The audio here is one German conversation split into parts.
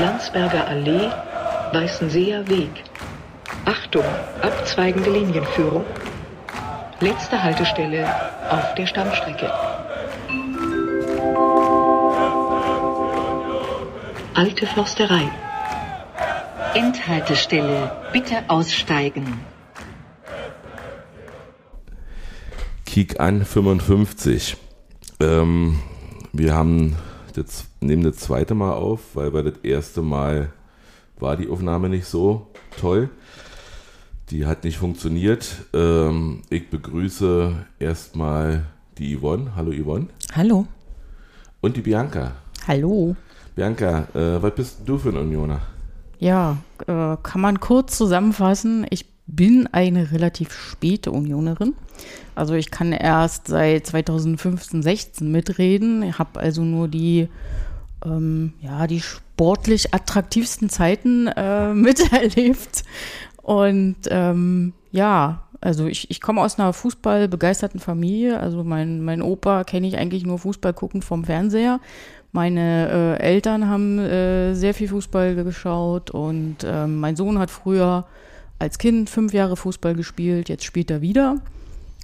Landsberger Allee, Weißenseer Weg. Achtung, abzweigende Linienführung. Letzte Haltestelle auf der Stammstrecke. Alte Forsterei. Endhaltestelle. Bitte aussteigen. Kick an 55. Ähm, wir haben das, nehmen das zweite Mal auf, weil bei das erste Mal war die Aufnahme nicht so toll. Die hat nicht funktioniert. Ähm, ich begrüße erstmal die Yvonne. Hallo Yvonne. Hallo. Und die Bianca. Hallo. Bianca, äh, was bist du für ein Unioner? Ja, äh, kann man kurz zusammenfassen. Ich bin eine relativ späte Unionerin. Also ich kann erst seit 2015, 16 mitreden. Ich habe also nur die, ähm, ja, die sportlich attraktivsten Zeiten äh, miterlebt. Und ähm, ja, also ich, ich komme aus einer fußballbegeisterten Familie. Also mein, mein Opa kenne ich eigentlich nur Fußball gucken vom Fernseher. Meine äh, Eltern haben äh, sehr viel Fußball geschaut und äh, mein Sohn hat früher als Kind fünf Jahre Fußball gespielt, jetzt spielt er wieder.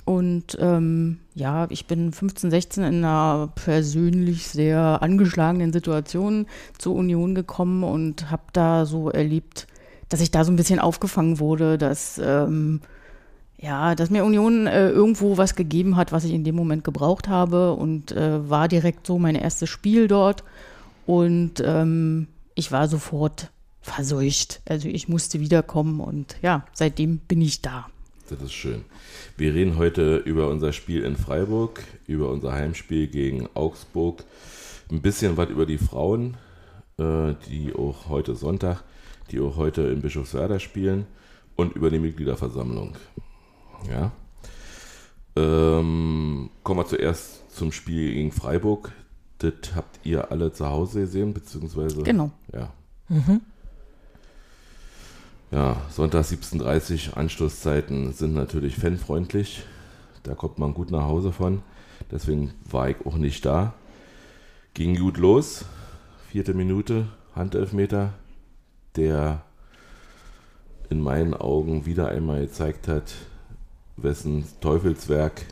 Und ähm, ja, ich bin 15, 16 in einer persönlich sehr angeschlagenen Situation zur Union gekommen und habe da so erlebt, dass ich da so ein bisschen aufgefangen wurde, dass ähm, ja, dass mir Union äh, irgendwo was gegeben hat, was ich in dem Moment gebraucht habe und äh, war direkt so mein erstes Spiel dort und ähm, ich war sofort verseucht. Also ich musste wiederkommen und ja, seitdem bin ich da. Das ist schön. Wir reden heute über unser Spiel in Freiburg, über unser Heimspiel gegen Augsburg, ein bisschen was über die Frauen, äh, die auch heute Sonntag, die auch heute in Bischofswerda spielen und über die Mitgliederversammlung. Ja. Ähm, kommen wir zuerst zum Spiel gegen Freiburg. Das habt ihr alle zu Hause gesehen, beziehungsweise. Genau. Ja. Mhm. Ja, Sonntag 17.30 Anstoßzeiten sind natürlich fanfreundlich. Da kommt man gut nach Hause von. Deswegen war ich auch nicht da. Ging gut los. Vierte Minute, Handelfmeter, der in meinen Augen wieder einmal gezeigt hat, wessen Teufelswerk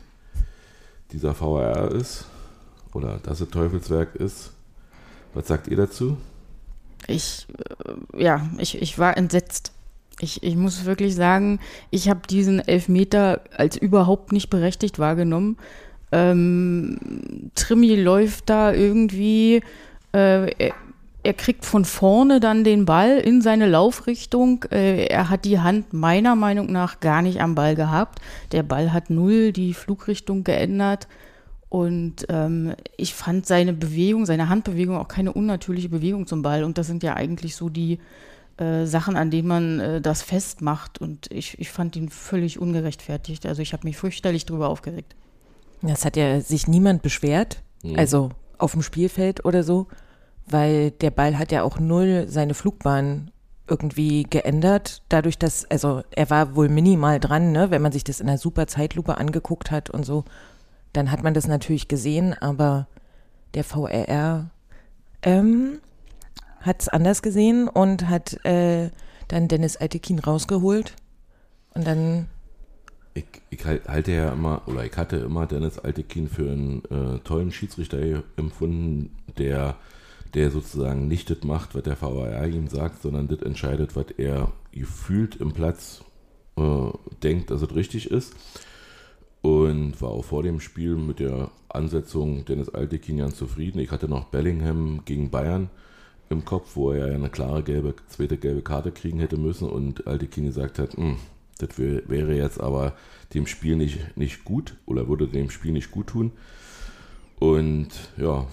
dieser VAR ist oder dass es Teufelswerk ist. Was sagt ihr dazu? Ich, äh, ja, ich, ich war entsetzt. Ich, ich muss wirklich sagen, ich habe diesen Elfmeter als überhaupt nicht berechtigt wahrgenommen. Ähm, Trimi läuft da irgendwie, äh, er, er, kriegt von vorne dann den Ball in seine Laufrichtung. Äh, er hat die Hand meiner Meinung nach gar nicht am Ball gehabt. Der Ball hat null die Flugrichtung geändert. Und ähm, ich fand seine Bewegung, seine Handbewegung auch keine unnatürliche Bewegung zum Ball. Und das sind ja eigentlich so die äh, Sachen, an denen man äh, das festmacht. Und ich, ich fand ihn völlig ungerechtfertigt. Also ich habe mich fürchterlich darüber aufgeregt. Das hat ja sich niemand beschwert, mhm. also auf dem Spielfeld oder so, weil der Ball hat ja auch null seine Flugbahn irgendwie geändert, dadurch, dass, also er war wohl minimal dran, ne, wenn man sich das in einer super Zeitlupe angeguckt hat und so, dann hat man das natürlich gesehen, aber der VRR ähm, hat es anders gesehen und hat äh, dann Dennis Altekin rausgeholt und dann. Ich, ich, halte ja immer, oder ich hatte immer Dennis Altekin für einen äh, tollen Schiedsrichter empfunden, der, der sozusagen nicht das macht, was der VAR ihm sagt, sondern das entscheidet, was er gefühlt im Platz äh, denkt, dass es richtig ist. Und war auch vor dem Spiel mit der Ansetzung Dennis Altekin ganz zufrieden. Ich hatte noch Bellingham gegen Bayern im Kopf, wo er ja eine klare gelbe, zweite gelbe Karte kriegen hätte müssen und Altekin gesagt hat, hm, das wäre jetzt aber dem Spiel nicht, nicht gut oder würde dem Spiel nicht gut tun. Und ja,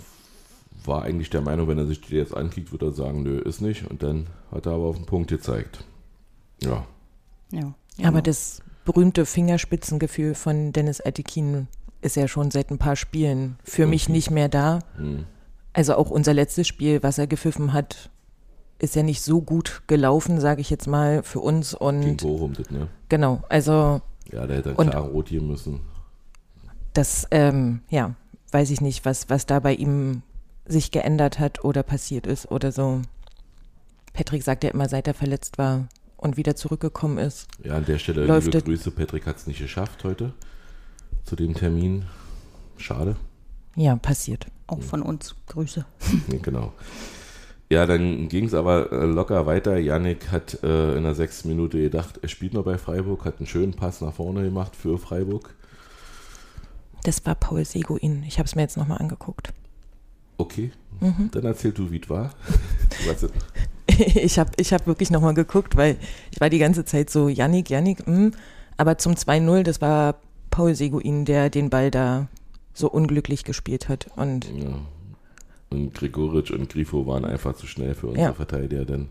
war eigentlich der Meinung, wenn er sich die jetzt ankickt, würde er sagen, nö, ist nicht. Und dann hat er aber auf den Punkt gezeigt. Ja. Ja. Aber das berühmte Fingerspitzengefühl von Dennis Altekin ist ja schon seit ein paar Spielen für mich nicht mehr da. Hm. Also auch unser letztes Spiel, was er gepfiffen hat, ist ja nicht so gut gelaufen, sage ich jetzt mal, für uns. Und Gegen Bochum, das, ne? Genau, also. Ja, der hätte klar rot hier müssen. Das, ähm, ja, weiß ich nicht, was, was da bei ihm sich geändert hat oder passiert ist oder so. Patrick sagt ja immer, seit er verletzt war und wieder zurückgekommen ist. Ja, an der Stelle Läuft liebe Grüße. Patrick hat es nicht geschafft heute zu dem Termin. Schade. Ja, passiert. Auch von uns. Grüße. Genau. Ja, dann ging es aber äh, locker weiter. Yannick hat äh, in der sechsten Minute gedacht, er spielt noch bei Freiburg, hat einen schönen Pass nach vorne gemacht für Freiburg. Das war Paul Seguin. Ich habe es mir jetzt nochmal angeguckt. Okay, Mhm. dann erzähl du, wie es war. Ich habe ich hab wirklich nochmal geguckt, weil ich war die ganze Zeit so, Yannick, Yannick, mm. aber zum 2-0, das war Paul Seguin, der den Ball da so unglücklich gespielt hat. Und ja. Und Gregoritsch und Grifo waren einfach zu schnell für unsere Ja. Verteidiger. Dann,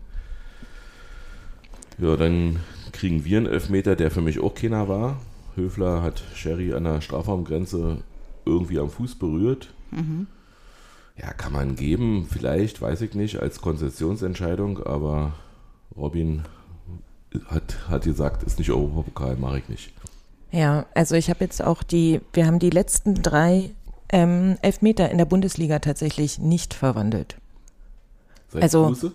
ja, dann kriegen wir einen Elfmeter, der für mich auch keiner war. Höfler hat Sherry an der Strafraumgrenze irgendwie am Fuß berührt. Ja, kann man geben, vielleicht, weiß ich nicht, als Konzessionsentscheidung, aber Robin hat, hat gesagt, ist nicht Europapokal, mache ich nicht. Ja, also ich habe jetzt auch die, wir haben die letzten drei ähm, Elfmeter in der Bundesliga tatsächlich nicht verwandelt. Seit Also- Kruse?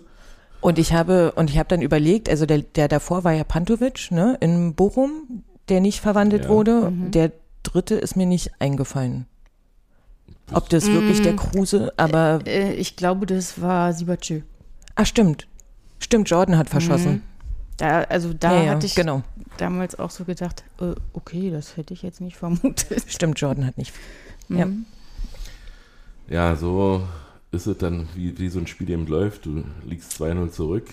Und ich habe, und ich habe dann überlegt, also der, der davor war ja Pantovic, ne, in Bochum, der nicht verwandelt Ja. wurde. Der dritte ist mir nicht eingefallen. Ob das wirklich der Kruse, aber, Äh, ich glaube, das war Sibachö. ah, stimmt. Stimmt, Jordan hat verschossen. Da, also da ja, ja, hatte ich genau. damals auch so gedacht, äh, okay, das hätte ich jetzt nicht vermutet. Stimmt, Jordan hat nicht. Ja. Mhm. Ja, so ist es dann, wie, wie so ein Spiel eben läuft. Du liegst 2-0 zurück,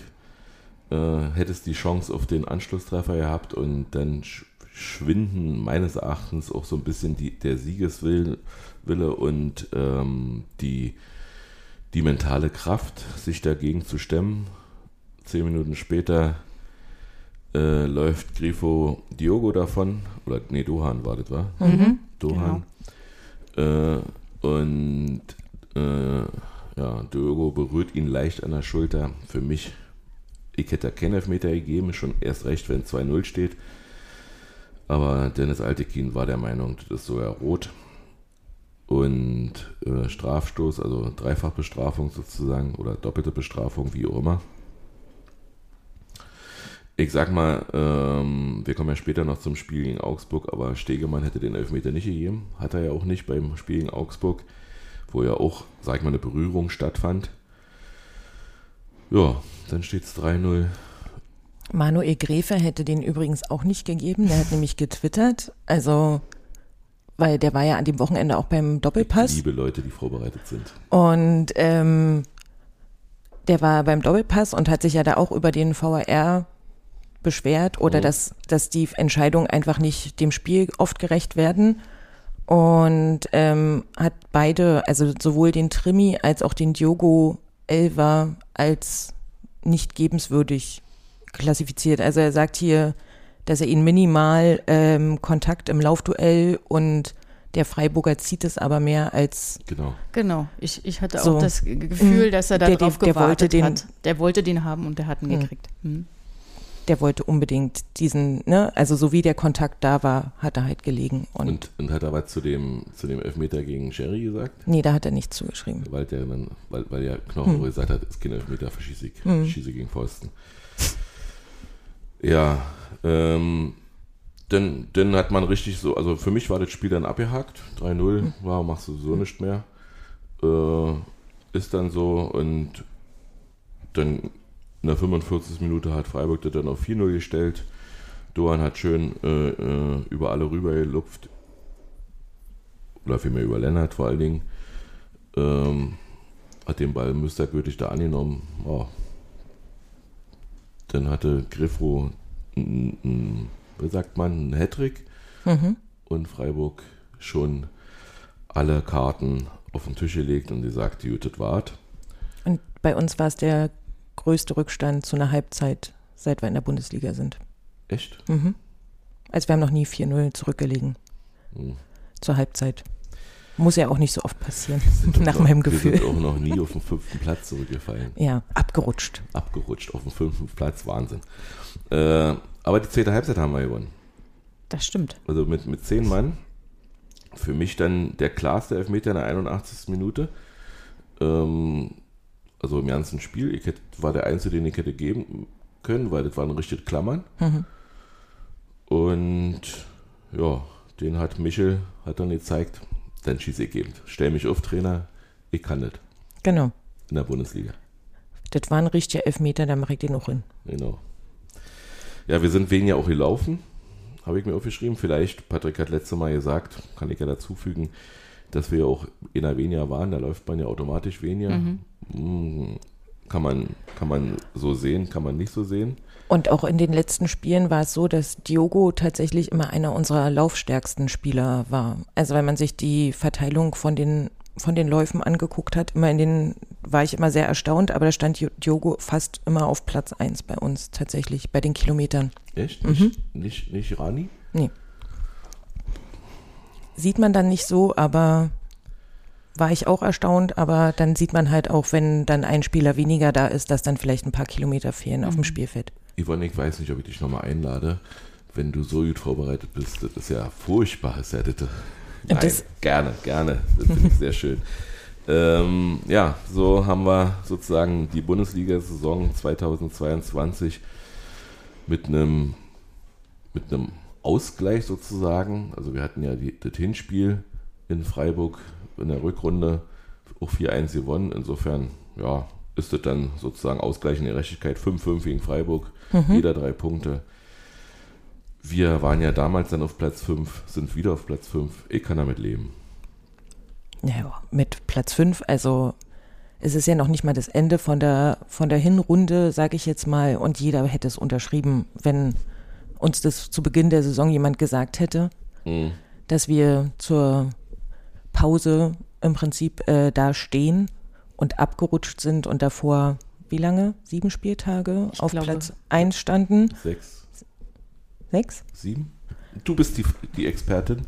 äh, hättest die Chance auf den Anschlusstreffer gehabt und dann sch schwinden meines Erachtens auch so ein bisschen die, der Siegeswille Wille und ähm, die, die mentale Kraft, sich dagegen zu stemmen. Zehn Minuten später äh, läuft Grifo Diogo davon, oder nee, Dohan war das, war? Mhm. Dohan. Äh, und äh, ja, Diogo berührt ihn leicht an der Schulter. Für mich, ich hätte da keinen Elfmeter gegeben, schon erst recht, wenn 2-0 steht. Aber Dennis Altekin war der Meinung, das ist sogar rot. Und äh, Strafstoß, also Dreifachbestrafung sozusagen, oder doppelte Bestrafung, wie auch immer. Ich sag mal, ähm, wir kommen ja später noch zum Spiel gegen Augsburg, aber Stegemann hätte den Elfmeter nicht gegeben. Hat er ja auch nicht beim Spiel gegen Augsburg, wo ja auch, sag ich mal, eine Berührung stattfand. Ja, dann steht es 3-0. Manuel Gräfe hätte den übrigens auch nicht gegeben. Der hat nämlich getwittert. Also, weil der war ja an dem Wochenende auch beim Ich Doppelpass. liebe Leute, die vorbereitet sind. Und ähm, der war beim Doppelpass und hat sich ja da auch über den VAR beschwert oder Mhm. dass, dass die Entscheidungen einfach nicht dem Spiel oft gerecht werden. Und ähm, hat beide, also sowohl den Trimi als auch den Diogo Elva als nicht gebenswürdig klassifiziert. Also er sagt hier, dass er ihn minimal ähm, Kontakt im Laufduell und der Freiburger zieht es aber mehr als Genau. Genau, ich, ich hatte So. auch das Ge- Gefühl, Mhm. dass er Der- darauf der- der wollte gewartet den- hat. Der wollte den haben und der hat ihn Mhm. gekriegt. Mhm. Der wollte unbedingt diesen, ne, also so wie der Kontakt da war, hat er halt gelegen. Und, Und, und hat er was zu dem, zu dem Elfmeter gegen Sherry gesagt? nee, da hat er nichts zugeschrieben. Weil der dann, weil, weil ja Knochen Hm. gesagt hat, ist kein Elfmeter, verschieße ich, Hm. schieße gegen Pfosten. Ja, ähm, dann, dann hat man richtig so, also für mich war das Spiel dann abgehakt. 3-0, Hm. wow, machst du so nicht mehr. Äh, ist dann so und dann in der 45. Minute hat Freiburg das dann auf 4-0 gestellt. Doan hat schön äh, äh, über alle rüber gelupft. Oder vielmehr über Lennart vor allen Dingen. Ähm, hat den Ball müstergültig da angenommen. Oh. Dann hatte Griffo, wie sagt man, einen Hattrick Mhm. und Freiburg schon alle Karten auf den Tisch gelegt und gesagt, die das wart. Und bei uns war es der größte Rückstand zu einer Halbzeit, seit wir in der Bundesliga sind. Echt? Mhm. Also wir haben noch nie 4-0 zurückgelegen Hm. zur Halbzeit. Muss ja auch nicht so oft passieren, nach doch- meinem Wir Gefühl. sind auch noch nie auf den fünften Platz zurückgefallen. Ja, abgerutscht. Abgerutscht auf den fünften Platz, Wahnsinn. Äh, aber die zweite Halbzeit haben wir gewonnen. Das stimmt. Also mit, mit zehn Mann. Für mich dann der klarste Elfmeter in der 81. Minute. Ähm, also im ganzen Spiel. Ich hätte, war der Einzige, den ich hätte geben können, weil das waren richtig Klammern. Mhm. Und ja, den hat Michel, hat dann gezeigt, dann schieße ich eben. Stell mich auf, Trainer, ich kann das. Genau. In der Bundesliga. Das war ein richtiger Elfmeter, da mache ich den noch hin. Genau. Ja, wir sind weniger auch gelaufen, habe ich mir aufgeschrieben. Vielleicht, Patrick hat letztes Mal gesagt, kann ich ja dazufügen, dass wir auch in der weniger waren, da läuft man ja automatisch weniger. Mhm. Kann, man, kann man so sehen, kann man nicht so sehen. Und auch in den letzten Spielen war es so, dass Diogo tatsächlich immer einer unserer laufstärksten Spieler war. Also wenn man sich die Verteilung von den von den Läufen angeguckt hat, immer in den war ich immer sehr erstaunt, aber da stand Diogo fast immer auf Platz 1 bei uns tatsächlich bei den Kilometern. Echt? Nicht, mhm. nicht, nicht Rani? Nee. Sieht man dann nicht so, aber war ich auch erstaunt, aber dann sieht man halt auch, wenn dann ein Spieler weniger da ist, dass dann vielleicht ein paar Kilometer fehlen mhm. auf dem mhm. Spielfeld. Yvonne, ich weiß nicht, ob ich dich nochmal einlade, wenn du so gut vorbereitet bist. Das ist ja furchtbar, ist ja das. Nein, das gerne, gerne. Das finde ich sehr schön. Ähm, ja, so haben wir sozusagen die Bundesliga-Saison 2022 mit einem mit einem Ausgleich sozusagen. Also wir hatten ja die, das Hinspiel in Freiburg in der Rückrunde auch 4-1 gewonnen. Insofern, ja, ist das dann sozusagen Ausgleich in der Gerechtigkeit. 5-5 gegen Freiburg, mhm. jeder drei Punkte. Wir waren ja damals dann auf Platz 5, sind wieder auf Platz 5. Ich kann damit leben. Ja, mit Platz 5, also es ist ja noch nicht mal das Ende von der, von der Hinrunde, sage ich jetzt mal, und jeder hätte es unterschrieben, wenn uns das zu Beginn der Saison jemand gesagt hätte, mhm. dass wir zur Pause im Prinzip äh, da stehen und abgerutscht sind und davor, wie lange? Sieben Spieltage ich auf glaube, Platz 1 standen? Sechs. Sechs? Sieben? Du bist die, die Expertin.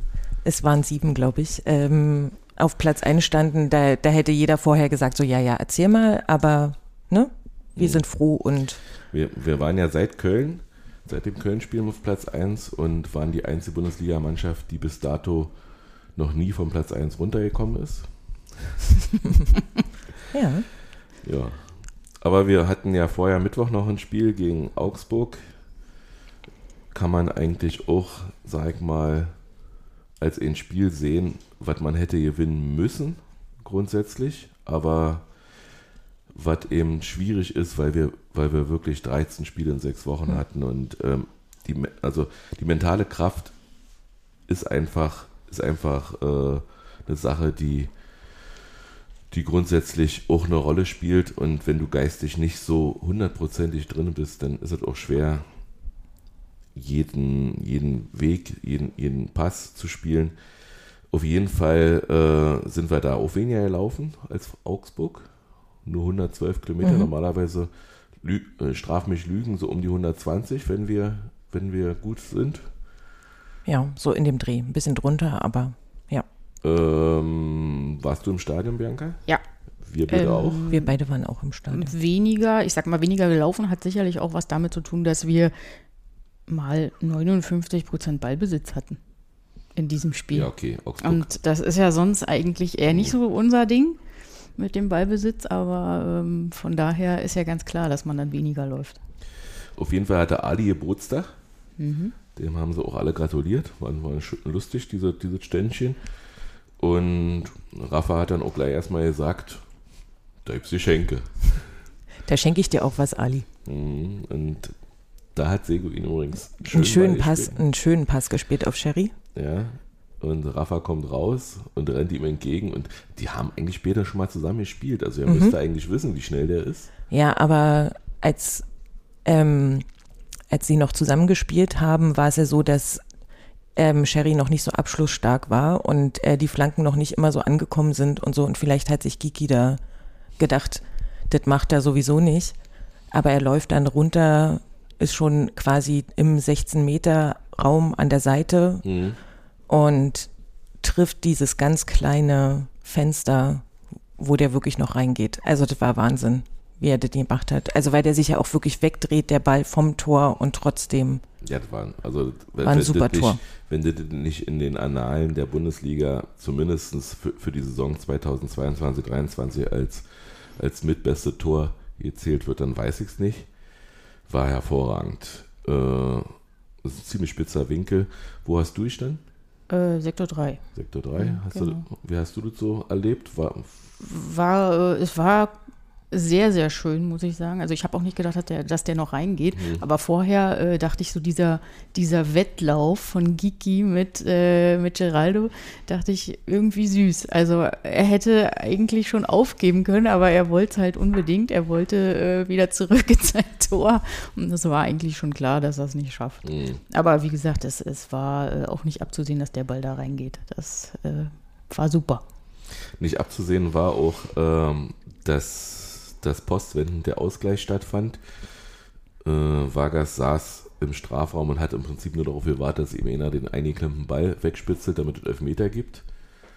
Es waren sieben, glaube ich. Ähm, auf Platz 1 standen, da, da hätte jeder vorher gesagt, so ja, ja, erzähl mal, aber ne, wir mhm. sind froh und. Wir, wir waren ja seit Köln, seit dem Köln-Spiel auf Platz 1 und waren die einzige Bundesligamannschaft, die bis dato noch nie vom Platz 1 runtergekommen ist. ja. Ja. Aber wir hatten ja vorher Mittwoch noch ein Spiel gegen Augsburg. Kann man eigentlich auch, sag ich mal, als ein Spiel sehen, was man hätte gewinnen müssen, grundsätzlich. Aber was eben schwierig ist, weil wir, weil wir wirklich 13 Spiele in sechs Wochen hatten und ähm, die, also die mentale Kraft ist einfach ist einfach äh, eine Sache, die, die grundsätzlich auch eine Rolle spielt. Und wenn du geistig nicht so hundertprozentig drin bist, dann ist es auch schwer, jeden, jeden Weg, jeden, jeden Pass zu spielen. Auf jeden Fall äh, sind wir da auch weniger gelaufen als Augsburg. Nur 112 Kilometer. Mhm. Normalerweise lü äh, straf mich Lügen so um die 120, wenn wir, wenn wir gut sind. Ja, so in dem Dreh. Ein bisschen drunter, aber ja. Ähm, warst du im Stadion, Bianca? Ja. Wir beide ähm, auch? Wir beide waren auch im Stadion. Weniger, ich sag mal, weniger gelaufen hat sicherlich auch was damit zu tun, dass wir mal 59 Prozent Ballbesitz hatten in diesem Spiel. Ja, okay. Augsburg. Und das ist ja sonst eigentlich eher nicht so unser Ding mit dem Ballbesitz, aber ähm, von daher ist ja ganz klar, dass man dann weniger läuft. Auf jeden Fall hatte Ali Geburtstag. Mhm. Dem haben sie auch alle gratuliert. War, war lustig, diese, dieses Ständchen. Und Rafa hat dann auch gleich erstmal gesagt, da gibt's die Schenke. Da schenke ich dir auch was, Ali. Mhm. Und da hat Seguin übrigens schön einen, schönen Pass, einen schönen Pass gespielt auf Sherry. Ja. Und Rafa kommt raus und rennt ihm entgegen. Und die haben eigentlich später schon mal zusammen gespielt. Also er mhm. müsste eigentlich wissen, wie schnell der ist. Ja, aber als ähm, als sie noch zusammengespielt haben, war es ja so, dass ähm, Sherry noch nicht so abschlussstark war und äh, die Flanken noch nicht immer so angekommen sind und so. Und vielleicht hat sich Kiki da gedacht, das macht er sowieso nicht. Aber er läuft dann runter, ist schon quasi im 16 Meter Raum an der Seite mhm. Und trifft dieses ganz kleine Fenster, wo der wirklich noch reingeht. Also das war Wahnsinn wie er das gemacht hat. Also weil der sich ja auch wirklich wegdreht, der Ball vom Tor und trotzdem. Ja, das war, also, war ein super Tor. Nicht, wenn das nicht in den Annalen der Bundesliga zumindest für, für die Saison 2022, 2023 als, als mitbeste Tor gezählt wird, dann weiß ich es nicht. War hervorragend. Äh, das ist ein ziemlich spitzer Winkel. Wo hast du dich denn? Äh, Sektor 3. Sektor 3. Ja, hast genau. du, wie hast du das so erlebt? War, War, äh, es war sehr, sehr schön, muss ich sagen. Also ich habe auch nicht gedacht, dass der, dass der noch reingeht. Aber vorher äh, dachte ich so, dieser, dieser Wettlauf von Giki mit, äh, mit Geraldo, dachte ich irgendwie süß. Also er hätte eigentlich schon aufgeben können, aber er wollte es halt unbedingt. Er wollte äh, wieder zurück in sein Tor. Und es war eigentlich schon klar, dass er es nicht schafft. mh, Aber wie gesagt, es, es war äh, auch nicht abzusehen, dass der Ball da reingeht. Das äh, war super. nicht abzusehen war auch, ähm, dass das Postwenden der Ausgleich stattfand. Äh, Vargas saß im Strafraum und hat im Prinzip nur darauf gewartet, dass ihm einer den eingeklemmten Ball wegspitzelt, damit es Elfmeter gibt.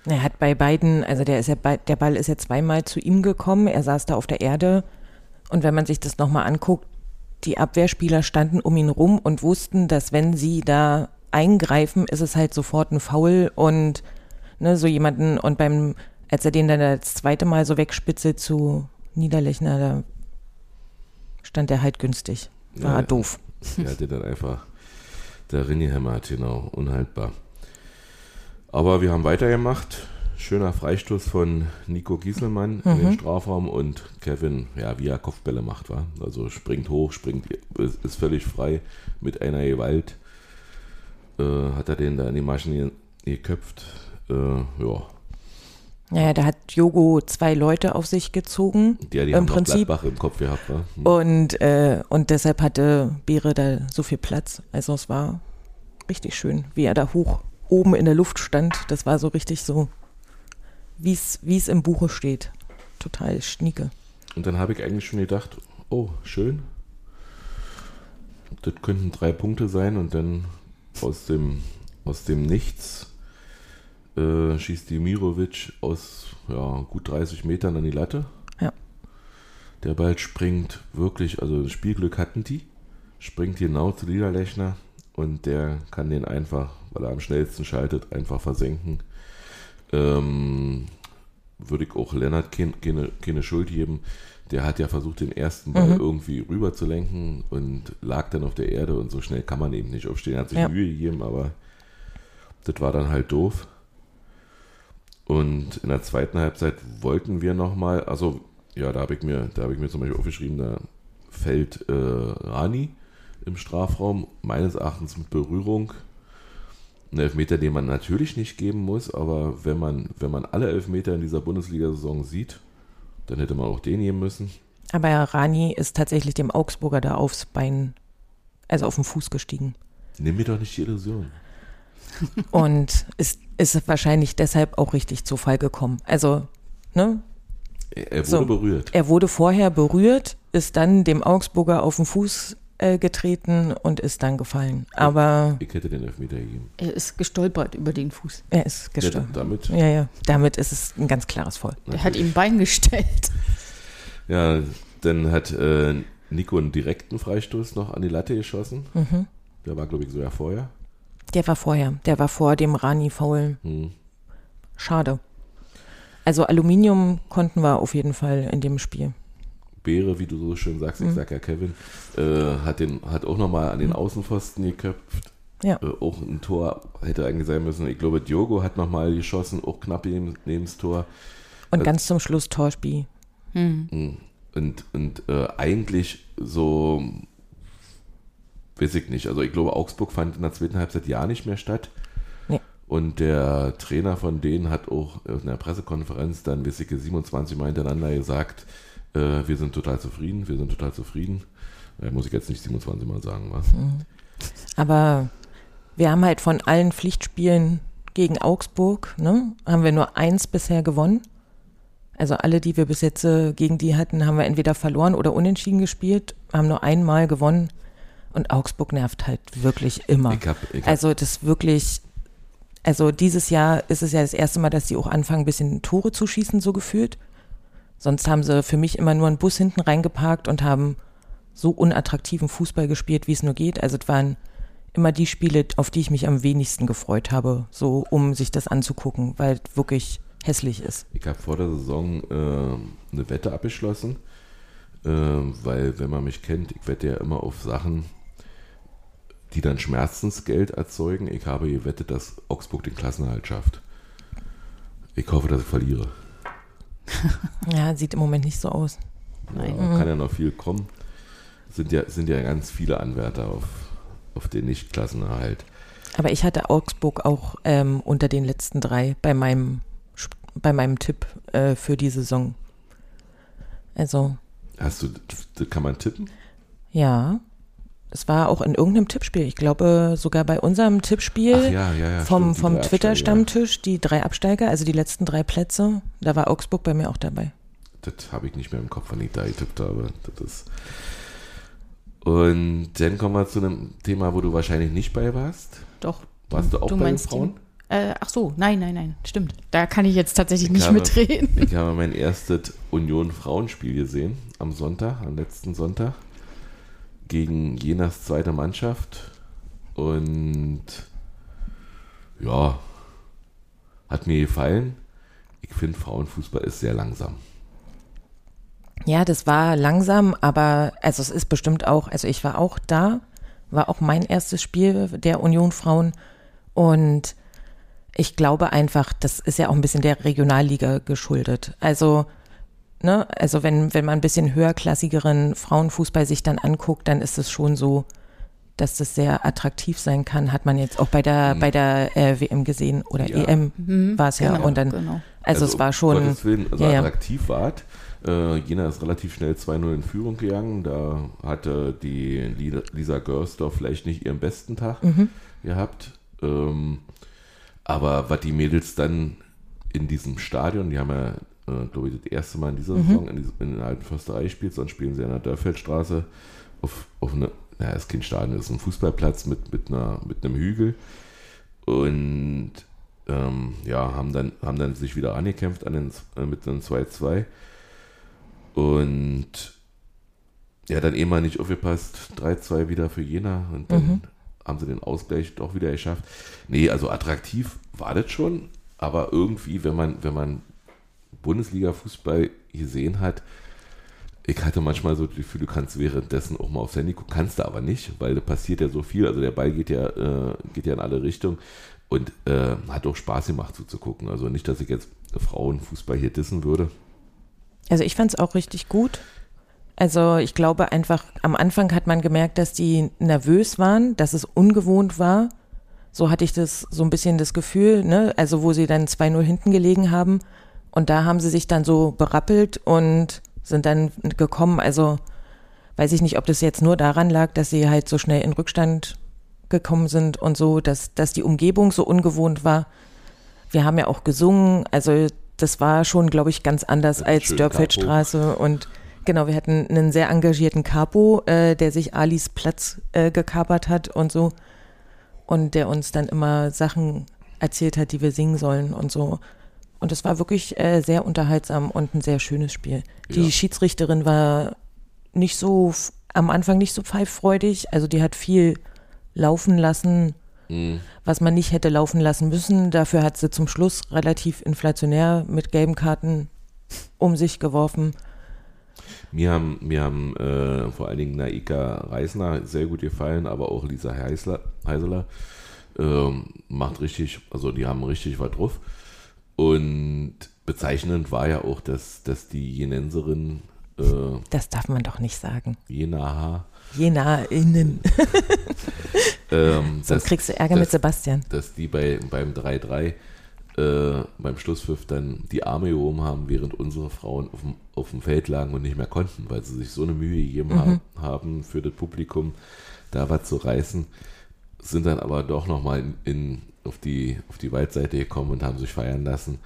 Er hat bei beiden, also der, ist ja der Ball ist ja zweimal zu ihm gekommen, er saß da auf der Erde und wenn man sich das nochmal anguckt, die Abwehrspieler standen um ihn rum und wussten, dass wenn sie da eingreifen, ist es halt sofort ein Foul und ne, so jemanden und beim, als er den dann das zweite Mal so wegspitzelt zu Niederlechner, da stand er halt günstig. War Ja. doof. Er hatte dann einfach der Rinni hämmert, genau, unhaltbar. Aber wir haben weitergemacht. Schöner Freistoß von Nico Gieselmann in den Strafraum und Kevin, ja, wie er Kopfbälle macht, war. Also springt hoch, springt, ist, völlig frei mit einer Gewalt. Äh, hat er den da in die Maschen ge- geköpft. Äh, ja, Naja, da hat Jogo zwei Leute auf sich gezogen. der die Im haben Prinzip. Gladbach im Kopf gehabt. Hm. Und, äh, und deshalb hatte Beere da so viel Platz. Also es war richtig schön, wie er da hoch oben in der Luft stand. Das war so richtig so, wie es wie es im Buche steht. Total schnieke. Und dann habe ich eigentlich schon gedacht, oh, schön. Das könnten drei Punkte sein und dann aus dem, aus dem Nichts äh, schießt die Mirovic aus ja, gut 30 Metern an die Latte. Ja. Der Ball springt wirklich, also Spielglück hatten die, springt genau zu Niederlechner und der kann den einfach, weil er am schnellsten schaltet, einfach versenken. Ähm, würde ich auch Lennart keine, keine, keine Schuld geben. Der hat ja versucht, den ersten Ball irgendwie rüber zu lenken und lag dann auf der Erde und so schnell kann man eben nicht aufstehen. Er hat sich Ja. Mühe gegeben, aber das war dann halt doof. Und in der zweiten Halbzeit wollten wir nochmal, also ja, da habe ich mir, da habe ich mir zum Beispiel aufgeschrieben, da fällt äh, Rani im Strafraum, meines Erachtens mit Berührung. Ein Elfmeter, den man natürlich nicht geben muss, aber wenn man, wenn man alle Elfmeter in dieser Bundesliga-Saison sieht, dann hätte man auch den geben müssen. Aber Rani ist tatsächlich dem Augsburger da aufs Bein, also auf den Fuß gestiegen. Nimm mir doch nicht die Illusion. Und ist, ist wahrscheinlich deshalb auch richtig zu Fall gekommen. Also, ne? Er, er wurde So. berührt. Er wurde vorher berührt, ist dann dem Augsburger auf den Fuß äh, getreten und ist dann gefallen. Aber Ich hätte den Elfmeter gegeben. Er ist gestolpert über den Fuß. er ist Ja, gestorben. damit, Ja, ja, damit ist es ein ganz klares Voll. Er hat ihm ein Bein gestellt. ja, dann hat äh, Nico einen direkten Freistoß noch an die Latte geschossen. Mhm. Der war, glaube ich, sogar vorher. Der war vorher, der war vor dem Rani-Foul. Hm. Schade. Also Aluminium konnten wir auf jeden Fall in dem Spiel. Beere, wie du so schön sagst, ich sag ja Kevin, äh, hat, den, hat auch nochmal an den Außenpfosten geköpft. Ja. Äh, auch ein Tor hätte eigentlich sein müssen. Ich glaube, Diogo hat nochmal geschossen, auch knapp neben, neben das Tor. Und Also- ganz zum Schluss Torspiel. Und, und äh, eigentlich so, weiß ich nicht. Also ich glaube, Augsburg fand in der zweiten Halbzeit ja nicht mehr statt. Nee. Und der Trainer von denen hat auch in der Pressekonferenz dann, weiß ich, 27 Mal hintereinander gesagt, äh, wir sind total zufrieden, wir sind total zufrieden. Äh, muss ich jetzt nicht 27 Mal sagen, was? Aber wir haben halt von allen Pflichtspielen gegen Augsburg, ne, haben wir nur eins bisher gewonnen. Also alle, die wir bis jetzt äh, gegen die hatten, haben wir entweder verloren oder unentschieden gespielt, haben nur einmal gewonnen. Und Augsburg nervt halt wirklich immer. Ich hab, ich hab, Also das wirklich, also dieses Jahr ist es ja das erste Mal, dass sie auch anfangen, ein bisschen Tore zu schießen, so gefühlt. Sonst haben sie für mich immer nur einen Bus hinten reingeparkt und haben so unattraktiven Fußball gespielt, wie es nur geht. Also es waren immer die Spiele, auf die ich mich am wenigsten gefreut habe, so um sich das anzugucken, weil wirklich hässlich ist. Ich habe vor der Saison äh, eine Wette abgeschlossen, äh, weil wenn man mich kennt, ich wette ja immer auf Sachen, die dann Schmerzensgeld erzeugen. Ich habe gewettet, dass Augsburg den Klassenerhalt schafft. Ich hoffe, dass ich verliere. ja, sieht im Moment nicht so aus. Nein. Ja, kann ja noch viel kommen. Sind ja, sind ja ganz viele Anwärter auf, auf den Nicht-Klassenerhalt. Aber ich hatte Augsburg auch ähm, unter den letzten drei bei meinem, bei meinem Tipp äh, für die Saison. Also. Hast du, kann man tippen? Ja. Es war auch in irgendeinem Tippspiel. Ich glaube sogar bei unserem Tippspiel ja, ja, ja, vom, vom Twitter-Stammtisch, die drei Absteiger, also die letzten drei Plätze, da war Augsburg bei mir auch dabei. Das habe ich nicht mehr im Kopf, wann ich da getippt habe. Das ist und dann kommen wir zu einem Thema, wo du wahrscheinlich nicht bei warst. Doch. Warst du auch du bei den Frauen? Die, äh, ach so, nein, nein, nein, stimmt. Da kann ich jetzt tatsächlich ich nicht habe, mitreden. Ich habe mein erstes Union-Frauenspiel gesehen am Sonntag, am letzten Sonntag gegen Jenas zweite Mannschaft und ja, hat mir gefallen. Ich finde, Frauenfußball ist sehr langsam. Ja, das war langsam, aber also es ist bestimmt auch, also ich war auch da, war auch mein erstes Spiel der Union Frauen und ich glaube einfach, das ist ja auch ein bisschen der Regionalliga geschuldet. Also ne, also wenn, wenn man ein bisschen höherklassigeren Frauenfußball sich dann anguckt, dann ist es schon so, dass das sehr attraktiv sein kann, hat man jetzt auch bei der, mhm. bei der äh, WM gesehen oder ja. EM mhm. war es ja. Genau, und dann, genau. also, also, es war schon. Willen, also ja, attraktiv war äh, Jena ist relativ schnell 2-0 in Führung gegangen. Da hatte die Lisa Görsdorf vielleicht nicht ihren besten Tag mhm. gehabt. Ähm, aber was die Mädels dann in diesem Stadion, die haben ja äh, glaube ich, das erste Mal in dieser mhm. Saison in, diesem, in der alten Försterei spielt, sonst spielen sie an der Dörfeldstraße auf, auf eine, naja, ist kein Stadion, ist ein Fußballplatz mit, mit, einer, mit einem Hügel. Und ähm, ja, haben dann, haben dann sich wieder angekämpft an den, äh, mit einem 2-2. Und ja, dann eh mal nicht aufgepasst, 3-2 wieder für Jena und dann mhm. haben sie den Ausgleich doch wieder geschafft. Nee, also attraktiv war das schon, aber irgendwie, wenn man, wenn man Bundesliga-Fußball gesehen hat, ich hatte manchmal so das Gefühl, du kannst währenddessen auch mal aufs Handy gucken, kannst du aber nicht, weil da passiert ja so viel. Also der Ball geht ja, äh, geht ja in alle Richtungen und äh, hat auch Spaß gemacht zuzugucken. Also nicht, dass ich jetzt Frauenfußball hier dissen würde. Also ich fand es auch richtig gut. Also ich glaube einfach, am Anfang hat man gemerkt, dass die nervös waren, dass es ungewohnt war. So hatte ich das so ein bisschen das Gefühl, ne? Also wo sie dann 2-0 hinten gelegen haben und da haben sie sich dann so berappelt und sind dann gekommen. Also weiß ich nicht, ob das jetzt nur daran lag, dass sie halt so schnell in Rückstand gekommen sind und so, dass, dass die Umgebung so ungewohnt war. Wir haben ja auch gesungen, also das war schon, glaube ich, ganz anders als Dörpfeldstraße und genau, wir hatten einen sehr engagierten Capo, äh, der sich Alis Platz äh, gekapert hat und so und der uns dann immer Sachen erzählt hat, die wir singen sollen und so. Und es war wirklich äh, sehr unterhaltsam und ein sehr schönes Spiel. Die ja. Schiedsrichterin war nicht so, am Anfang nicht so pfeiffreudig. Also die hat viel laufen lassen, mhm. was man nicht hätte laufen lassen müssen. Dafür hat sie zum Schluss relativ inflationär mit gelben Karten um sich geworfen. Mir haben, mir haben äh, vor allen Dingen Naika Reisner sehr gut gefallen, aber auch Lisa Heißler, Heiseler ähm, macht richtig, also die haben richtig was drauf. Und bezeichnend war ja auch, dass, dass die Jenenserin. Äh, das darf man doch nicht sagen. Jenaha. JenaInnen. ähm, Sonst kriegst du Ärger dass, mit Sebastian. Dass die bei, beim 3-3 äh, beim Schlusspfiff dann die Arme gehoben haben, während unsere Frauen auf dem, auf dem Feld lagen und nicht mehr konnten, weil sie sich so eine Mühe gegeben mhm. haben, für das Publikum da was zu reißen, sind dann aber doch nochmal in, in, auf die, auf die Waldseite gekommen und haben sich feiern lassen.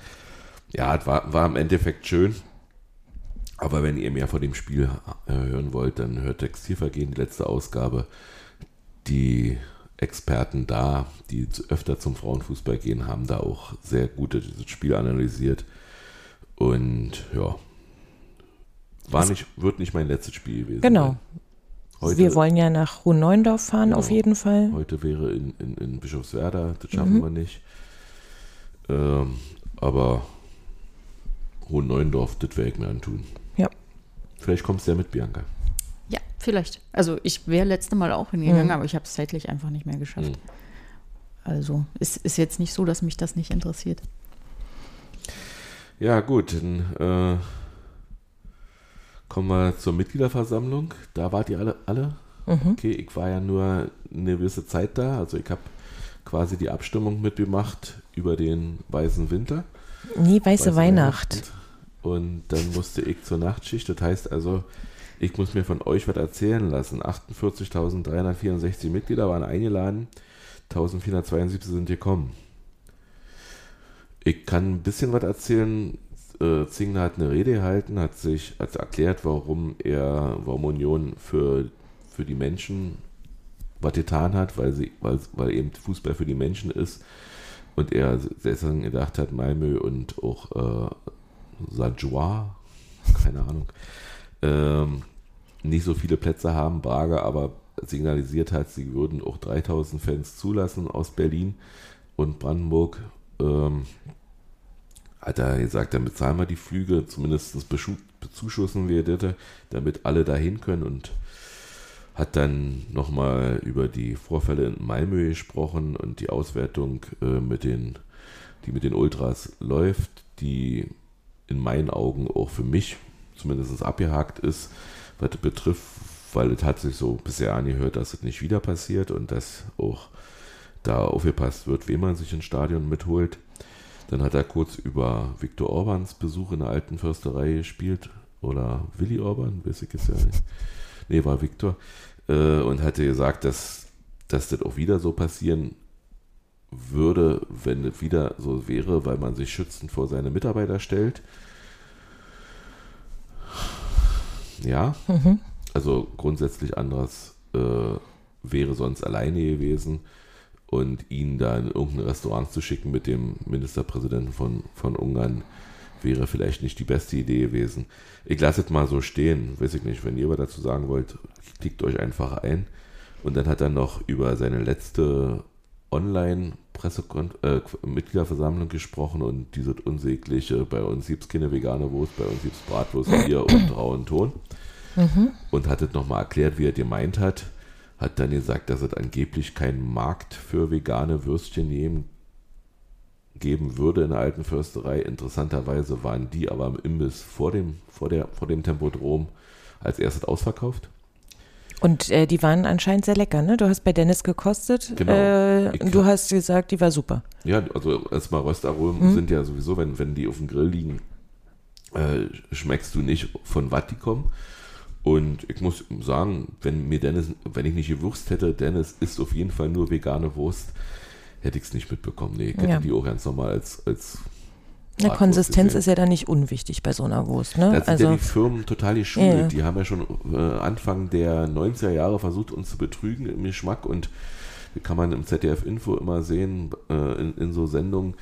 Ja, es war, war im Endeffekt schön. Aber wenn ihr mehr von dem Spiel äh, hören wollt, dann hört Textilvergehen, die letzte Ausgabe. Die Experten da, die öfter zum Frauenfußball gehen, haben da auch sehr gut das Spiel analysiert. Und ja, war nicht, wird nicht mein letztes Spiel gewesen. Genau. Sein. Heute, wir wollen ja nach Hohen-Neuendorf fahren, genau, auf jeden Fall. Heute wäre in, in, in Bischofswerda, das schaffen mhm. wir nicht. Ähm, aber Hohen Neuendorf, das werde ich mir antun. Ja. Vielleicht kommst du ja mit, Bianca. Ja, vielleicht. Also ich wäre letzte Mal auch hingegangen, Mhm. aber ich habe es zeitlich einfach nicht mehr geschafft. Also es ist jetzt nicht so, dass mich das nicht interessiert. Ja, gut, dann äh, kommen wir zur Mitgliederversammlung. Da wart ihr alle, alle? Okay, ich war ja nur eine gewisse Zeit da. Also ich habe quasi die Abstimmung mitgemacht über den Weißen Winter. Nie weiße Weiße Weihnacht. Und dann musste ich zur Nachtschicht. Das heißt also, ich muss mir von euch was erzählen lassen. 48.364 Mitglieder waren eingeladen, 1472 sind gekommen. Ich kann ein bisschen was erzählen. Äh, Zingler hat eine Rede gehalten, hat sich hat erklärt, warum er, warum Union für, für die Menschen was getan hat, weil sie, weil, weil eben Fußball für die Menschen ist. Und er deswegen gedacht hat, Malmö und auch äh, Sajua, keine Ahnung, ähm, nicht so viele Plätze haben, Braga aber signalisiert hat, sie würden auch 3000 Fans zulassen aus Berlin und Brandenburg. Ähm, hat er gesagt, dann bezahlen wir die Flüge, zumindest beschu- bezuschussen wir das, damit alle dahin können und hat dann nochmal über die Vorfälle in Malmö gesprochen und die Auswertung äh, mit den, die mit den Ultras läuft, die in meinen Augen auch für mich zumindest abgehakt ist, was das betrifft, weil es hat sich so bisher angehört, dass es nicht wieder passiert und dass auch da aufgepasst wird, wen man sich ins Stadion mitholt. Dann hat er kurz über Viktor Orbans Besuch in der alten Försterei gespielt. Oder Willi Orban, weiß ich jetzt ja nicht. Nee, war Viktor. Äh, und hatte gesagt, dass, dass das auch wieder so passieren würde, wenn es wieder so wäre, weil man sich schützend vor seine Mitarbeiter stellt. Ja, also grundsätzlich anders äh, wäre sonst alleine gewesen und ihn da in irgendein Restaurant zu schicken mit dem Ministerpräsidenten von, von Ungarn wäre vielleicht nicht die beste Idee gewesen. Ich lasse es mal so stehen, weiß ich nicht, wenn ihr was dazu sagen wollt, klickt euch einfach ein. Und dann hat er noch über seine letzte Online-Mitgliederversammlung gesprochen und dieses unsägliche, bei uns gibt es keine vegane Wurst, bei uns gibt es Bratwurst, Bier und rauen Ton. Und hat es nochmal erklärt, wie er gemeint hat. Hat dann gesagt, dass es angeblich keinen Markt für vegane Würstchen geben, geben würde in der alten Försterei. Interessanterweise waren die aber im Imbiss vor dem, vor der, vor dem Tempodrom als erstes ausverkauft. Und äh, die waren anscheinend sehr lecker, ne? Du hast bei Dennis gekostet. Genau. Äh, du hast gesagt, die war super. Ja, also erstmal Röstaromen sind ja sowieso, wenn, wenn die auf dem Grill liegen, äh, schmeckst du nicht, von was die kommen. Und ich muss sagen, wenn mir Dennis, wenn ich nicht gewusst hätte, Dennis isst auf jeden Fall nur vegane Wurst, hätte ich es nicht mitbekommen. Nee, ich hätte Ja. die auch ganz normal als, als Eine Bratwurst Konsistenz gesehen. ist ja dann nicht unwichtig bei so einer Wurst, ne? Da sind also, ja die Firmen total geschult. Ja, ja. Die haben ja schon äh, Anfang der 90er Jahre versucht, uns zu betrügen im Geschmack und kann man im ZDF-Info immer sehen, äh, in, in so Sendungen,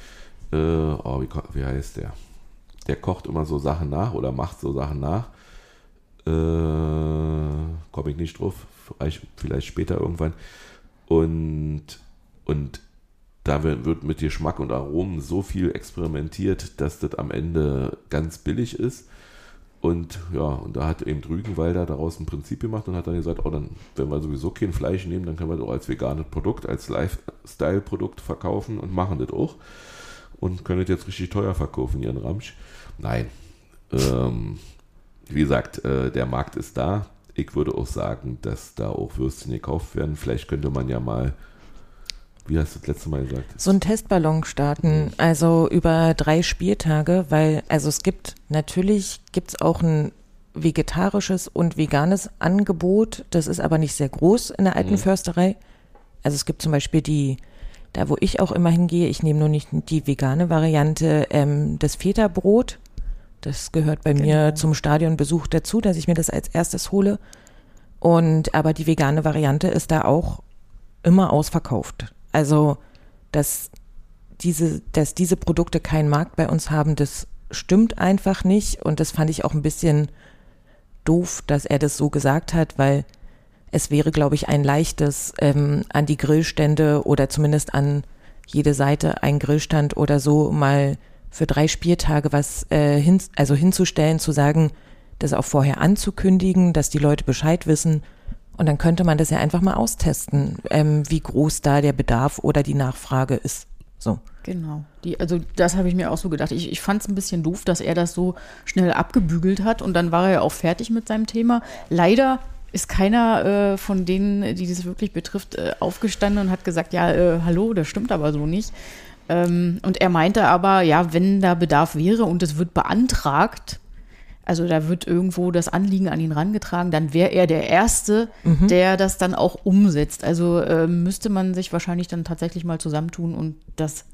äh, oh, wie, wie heißt der? Der kocht immer so Sachen nach oder macht so Sachen nach. Äh, Komme ich nicht drauf, vielleicht, vielleicht später irgendwann. Und, und da wird mit Geschmack und Aromen so viel experimentiert, dass das am Ende ganz billig ist. Und ja, und da hat eben Rügenwalder daraus ein Prinzip gemacht und hat dann gesagt, oh, dann, wenn wir sowieso kein Fleisch nehmen, dann können wir das auch als veganes Produkt, als Lifestyle-Produkt verkaufen und machen das auch. Und können das jetzt richtig teuer verkaufen, ihren Ramsch. Nein. Ähm, wie gesagt, äh, der Markt ist da. Ich würde auch sagen, dass da auch Würstchen gekauft werden. Vielleicht könnte man ja mal, wie hast du das letzte Mal gesagt? so einen Testballon starten, Mhm. also über drei Spieltage, weil, also es gibt, natürlich gibt es auch ein vegetarisches und veganes Angebot, das ist aber nicht sehr groß in der Mhm. alten Försterei. Also es gibt zum Beispiel die, da wo ich auch immer hingehe, ich nehme nur nicht die vegane Variante, ähm, das Feta-Brot. Das gehört bei mir Genau. zum Stadionbesuch dazu, dass ich mir das als erstes hole. Und aber die vegane Variante ist da auch immer ausverkauft. Also, dass diese, dass diese Produkte keinen Markt bei uns haben, das stimmt einfach nicht. Und das fand ich auch ein bisschen doof, dass er das so gesagt hat, weil es wäre, glaube ich, ein leichtes ähm, an die Grillstände oder zumindest an jede Seite ein Grillstand oder so mal für drei Spieltage was äh, hin, also hinzustellen, zu sagen, das auch vorher anzukündigen, dass die Leute Bescheid wissen. Und dann könnte man das ja einfach mal austesten, ähm, wie groß da der Bedarf oder die Nachfrage ist. So. Genau. Die, also das habe ich mir auch so gedacht. Ich, ich fand es ein bisschen doof, dass er das so schnell abgebügelt hat und dann war er ja auch fertig mit seinem Thema. Leider ist keiner äh, von denen, die das wirklich betrifft, äh, aufgestanden und hat gesagt, ja, äh, hallo, das stimmt aber so nicht. Ähm, und er meinte aber, ja, wenn da Bedarf wäre und es wird beantragt, also da wird irgendwo das Anliegen an ihn rangetragen, dann wäre er der Erste, mhm. der das dann auch umsetzt. Also äh, müsste man sich wahrscheinlich dann tatsächlich mal zusammentun und das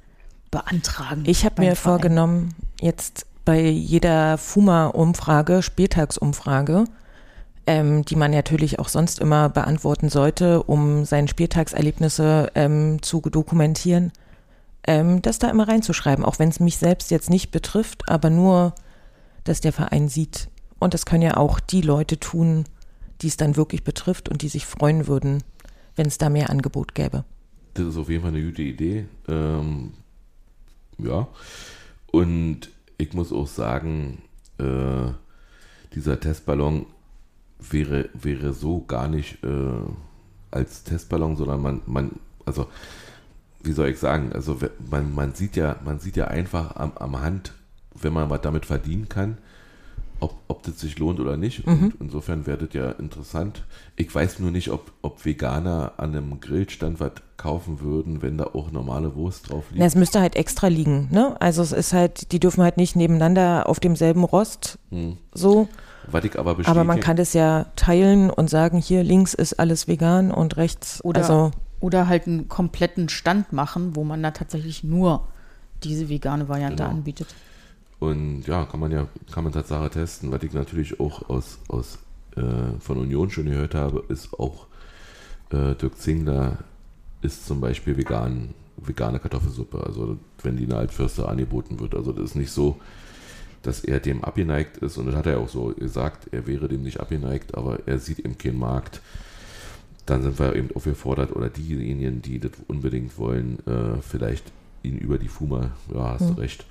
beantragen. Ich habe mir Verein. vorgenommen, jetzt bei jeder FUMA-Umfrage, Spieltagsumfrage, ähm, die man natürlich auch sonst immer beantworten sollte, um seine Spieltagserlebnisse ähm, zu dokumentieren, ähm, das da immer reinzuschreiben, auch wenn es mich selbst jetzt nicht betrifft, aber nur dass der Verein sieht. Und das können ja auch die Leute tun, die es dann wirklich betrifft und die sich freuen würden, wenn es da mehr Angebot gäbe. Das ist auf jeden Fall eine gute Idee. Ähm, ja. Und ich muss auch sagen, äh, dieser Testballon wäre, wäre so gar nicht äh, als Testballon, sondern man, man, also wie soll ich sagen, also man, man sieht ja, man sieht ja einfach am, am Hand, wenn man was damit verdienen kann, ob, ob das sich lohnt oder nicht. Mhm. Und insofern wäre das ja interessant. Ich weiß nur nicht, ob, ob Veganer an einem Grillstand was kaufen würden, wenn da auch normale Wurst drauf liegt. Na, es müsste halt extra liegen, ne? Also es ist halt, die dürfen halt nicht nebeneinander auf demselben Rost hm. so. Was ich aber, aber man kann das ja teilen und sagen, hier links ist alles vegan und rechts. Oder, also, oder halt einen kompletten Stand machen, wo man da tatsächlich nur diese vegane Variante genau. anbietet. Und ja, kann man ja, kann man Tatsache testen. Was ich natürlich auch aus, aus äh, von Union schon gehört habe, ist auch äh, Dirk Zingler ist zum Beispiel vegan, vegane Kartoffelsuppe. Also wenn die in der Altförster angeboten wird. Also das ist nicht so, dass er dem abgeneigt ist. Und das hat er auch so gesagt, er wäre dem nicht abgeneigt, aber er sieht eben keinen Markt. Dann sind wir eben aufgefordert, oder diejenigen, die das unbedingt wollen, äh, vielleicht ihn über die FUMA, ja, hast mhm. du recht,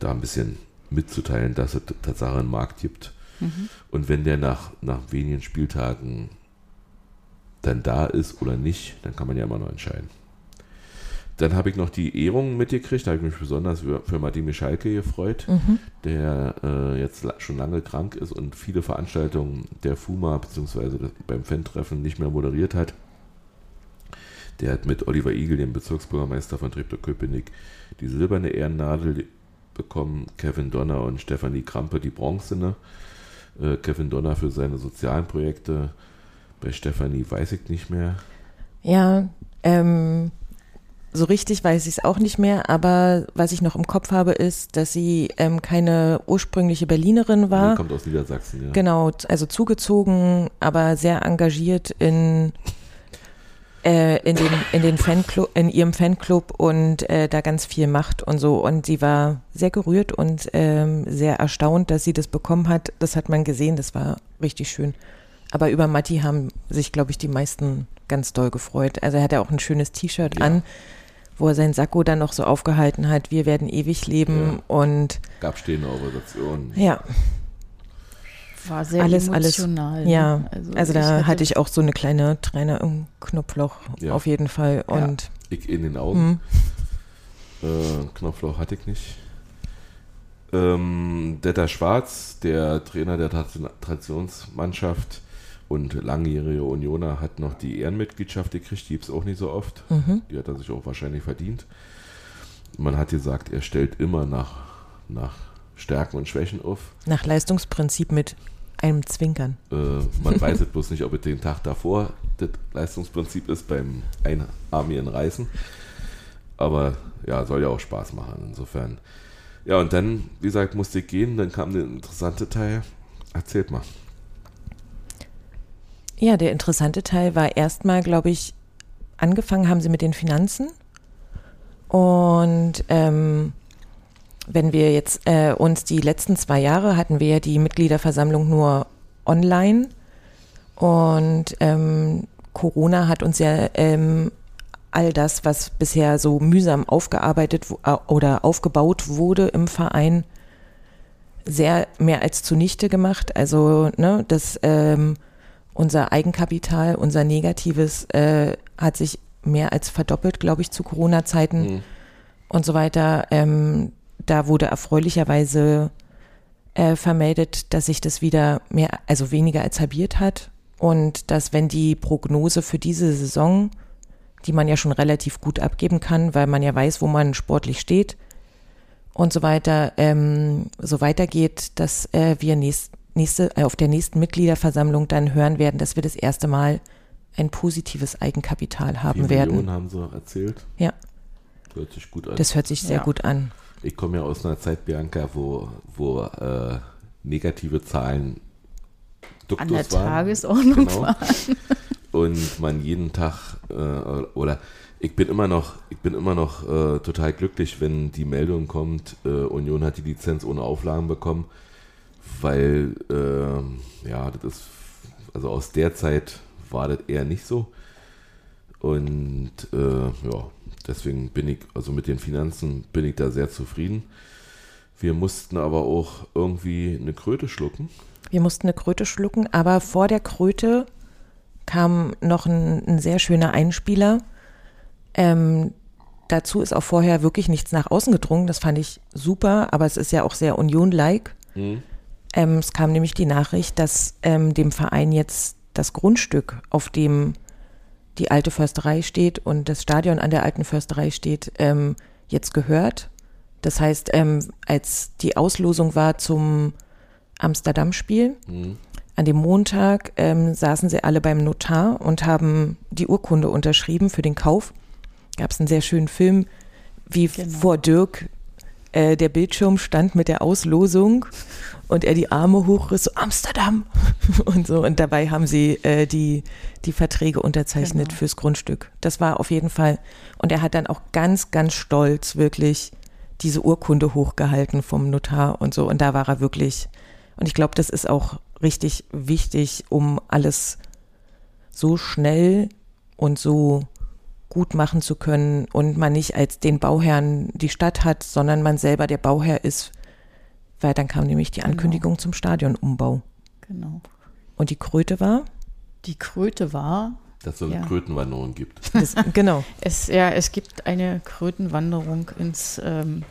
da ein bisschen mitzuteilen, dass es Tatsache einen Markt gibt. Mhm. Und wenn der nach, nach wenigen Spieltagen dann da ist oder nicht, dann kann man ja immer noch entscheiden. Dann habe ich noch die Ehrungen mitgekriegt, da habe ich mich besonders für, für Martin Michalke gefreut, mhm. der äh, jetzt schon lange krank ist und viele Veranstaltungen der FUMA bzw. beim Fan-Treffen nicht mehr moderiert hat. Der hat mit Oliver Igel, dem Bezirksbürgermeister von Treptow-Köpenick, die silberne Ehrennadel bekommen Kevin Donner und Stefanie Krampe die Bronzene. Äh, Kevin Donner für seine sozialen Projekte. Bei Stefanie weiß ich nicht mehr. Ja, ähm, so richtig weiß ich es auch nicht mehr, aber was ich noch im Kopf habe, ist, dass sie ähm, keine ursprüngliche Berlinerin war. Sie kommt aus Niedersachsen, ja. Genau, also zugezogen, aber sehr engagiert in äh, in, den, in, den Fanclub, in ihrem Fanclub und äh, da ganz viel macht und so. Und sie war sehr gerührt und ähm, sehr erstaunt, dass sie das bekommen hat. Das hat man gesehen, das war richtig schön. Aber über Matti haben sich, glaube ich, die meisten ganz doll gefreut. Also er hatte auch ein schönes T-Shirt ja. an, wo er sein Sakko dann noch so aufgehalten hat, wir werden ewig leben ja. und gab stehende Organisationen. Ja, war sehr alles, emotional. Alles, ja, ne? also, also da hatte ich auch so eine kleine Träne im Knopfloch ja. auf jeden Fall. Und ja. Ich in den Augen. Hm. Äh, Knopfloch hatte ich nicht. Ähm, Detta Schwarz, der Trainer der Traditionsmannschaft und langjährige Unioner, hat noch die Ehrenmitgliedschaft gekriegt. Die gibt es auch nicht so oft. Mhm. Die hat er sich auch wahrscheinlich verdient. Man hat gesagt, er stellt immer nach, nach Stärken und Schwächen auf. Nach Leistungsprinzip mit einem Zwinkern. Äh, man weiß jetzt bloß nicht, ob es den Tag davor das Leistungsprinzip ist beim einarmigen Reißen. Aber ja, soll ja auch Spaß machen, insofern. Ja, und dann, wie gesagt, musste ich gehen, dann kam der interessante Teil. Erzählt mal. Ja, der interessante Teil war erstmal, glaube ich, angefangen haben sie mit den Finanzen. Und ähm, wenn wir jetzt äh, uns die letzten zwei Jahre hatten wir ja die Mitgliederversammlung nur online und ähm, Corona hat uns ja ähm, all das, was bisher so mühsam aufgearbeitet äh, oder aufgebaut wurde im Verein, sehr mehr als zunichte gemacht. Also, ne, das ähm, unser Eigenkapital, unser Negatives äh, hat sich mehr als verdoppelt, glaube ich, zu Corona-Zeiten mhm. und so weiter. Ähm, da wurde erfreulicherweise äh, vermeldet, dass sich das wieder mehr, also weniger als halbiert hat und dass wenn die Prognose für diese Saison, die man ja schon relativ gut abgeben kann, weil man ja weiß, wo man sportlich steht und so weiter, ähm, so weitergeht, dass äh, wir nächst, nächste, äh, auf der nächsten Mitgliederversammlung dann hören werden, dass wir das erste Mal ein positives Eigenkapital haben Vier werden. Millionen haben sie erzählt. Ja. Hört sich gut an. Das hört sich sehr Ja. gut an. Ich komme ja aus einer Zeit, Bianca, wo, wo äh, negative Zahlen Duktus An der waren. Tagesordnung Genau. war. Und man jeden Tag äh, oder ich bin immer noch, ich bin immer noch äh, total glücklich, wenn die Meldung kommt, äh, Union hat die Lizenz ohne Auflagen bekommen, weil äh, ja, das ist, also aus der Zeit war das eher nicht so. Und äh, ja, deswegen bin ich, also mit den Finanzen bin ich da sehr zufrieden. Wir mussten aber auch irgendwie eine Kröte schlucken. Wir mussten eine Kröte schlucken, aber vor der Kröte kam noch ein, ein sehr schöner Einspieler. Ähm, dazu ist auch vorher wirklich nichts nach außen gedrungen. Das fand ich super, aber es ist ja auch sehr Union-like. Mhm. Ähm, es kam nämlich die Nachricht, dass ähm, dem Verein jetzt das Grundstück, auf dem die alte Försterei steht und das Stadion an der alten Försterei steht, ähm, jetzt gehört. Das heißt, ähm, als die Auslosung war zum Amsterdam-Spiel, Mhm. an dem Montag ähm, saßen sie alle beim Notar und haben die Urkunde unterschrieben für den Kauf. Gab es einen sehr schönen Film, wie Genau. vor Dirk äh, der Bildschirm stand mit der Auslosung und er die Arme hochriss, so Amsterdam und so. Und dabei haben sie äh, die, die Verträge unterzeichnet Genau. fürs Grundstück. Das war auf jeden Fall. Und er hat dann auch ganz, ganz stolz wirklich diese Urkunde hochgehalten vom Notar und so. Und da war er wirklich. Und ich glaube, das ist auch richtig wichtig, um alles so schnell und so gut machen zu können und man nicht als den Bauherrn die Stadt hat, sondern man selber der Bauherr ist, weil dann kam nämlich die Genau. Ankündigung zum Stadionumbau. Genau. Und die Kröte war? Die Kröte war, Dass es Ja. Krötenwanderung gibt. Das, genau. es, ja, es gibt eine Krötenwanderung ins ähm,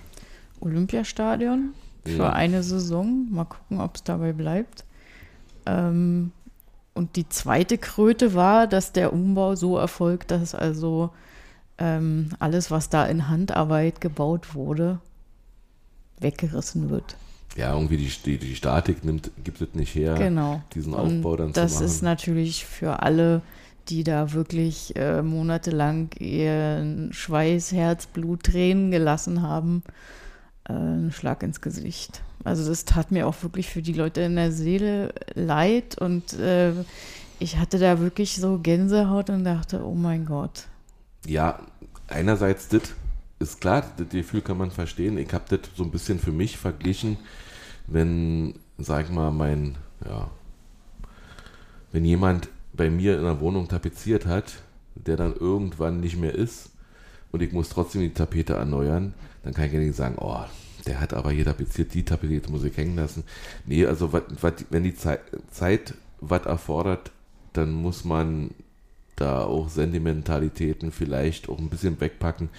Olympiastadion für Ja. eine Saison. Mal gucken, ob es dabei bleibt. Ähm, und die zweite Kröte war, dass der Umbau so erfolgt, dass also ähm, alles, was da in Handarbeit gebaut wurde, weggerissen wird. Ja, irgendwie die, die, die Statik nimmt, gibt es nicht her, Genau. diesen Aufbau dann das zu machen. ist natürlich für alle, die da wirklich äh, monatelang ihren Schweiß, Herz, Blut, Tränen gelassen haben, ein Schlag ins Gesicht. Also das tat mir auch wirklich für die Leute in der Seele leid und äh, ich hatte da wirklich so Gänsehaut und dachte, oh mein Gott. Ja, einerseits das ist klar, das Gefühl kann man verstehen. Ich habe das so ein bisschen für mich verglichen, wenn, sag mal, mein, ja, wenn jemand bei mir in der Wohnung tapeziert hat, der dann irgendwann nicht mehr ist und ich muss trotzdem die Tapete erneuern, dann kann ich ja nicht sagen, oh, der hat aber hier tapeziert, die ich hängen lassen. Nee, also wat, wat, wenn die Zeit, Zeit was erfordert, dann muss man da auch Sentimentalitäten vielleicht auch ein bisschen wegpacken.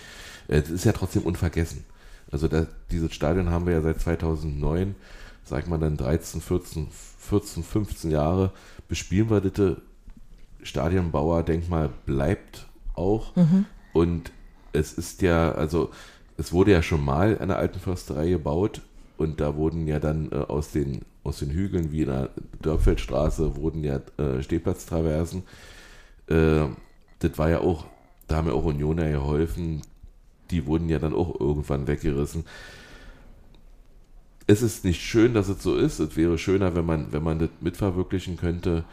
Das ist ja trotzdem unvergessen. Also da, dieses Stadion haben wir ja seit 2009, sag mal dann 13, 14, 14, 15 Jahre, bespielen wir das Stadionbauer-Denkmal bleibt auch. Und es ist ja, also es wurde ja schon mal der alten Försterei gebaut und da wurden ja dann äh, aus, den, aus den Hügeln wie in der Dörpfeldstraße wurden ja äh, Stehplatztraversen. Äh, das war ja auch, da haben ja auch Unioner geholfen, die wurden ja dann auch irgendwann weggerissen. Es ist nicht schön, dass es so ist. Es wäre schöner, wenn man, wenn man das mitverwirklichen könnte.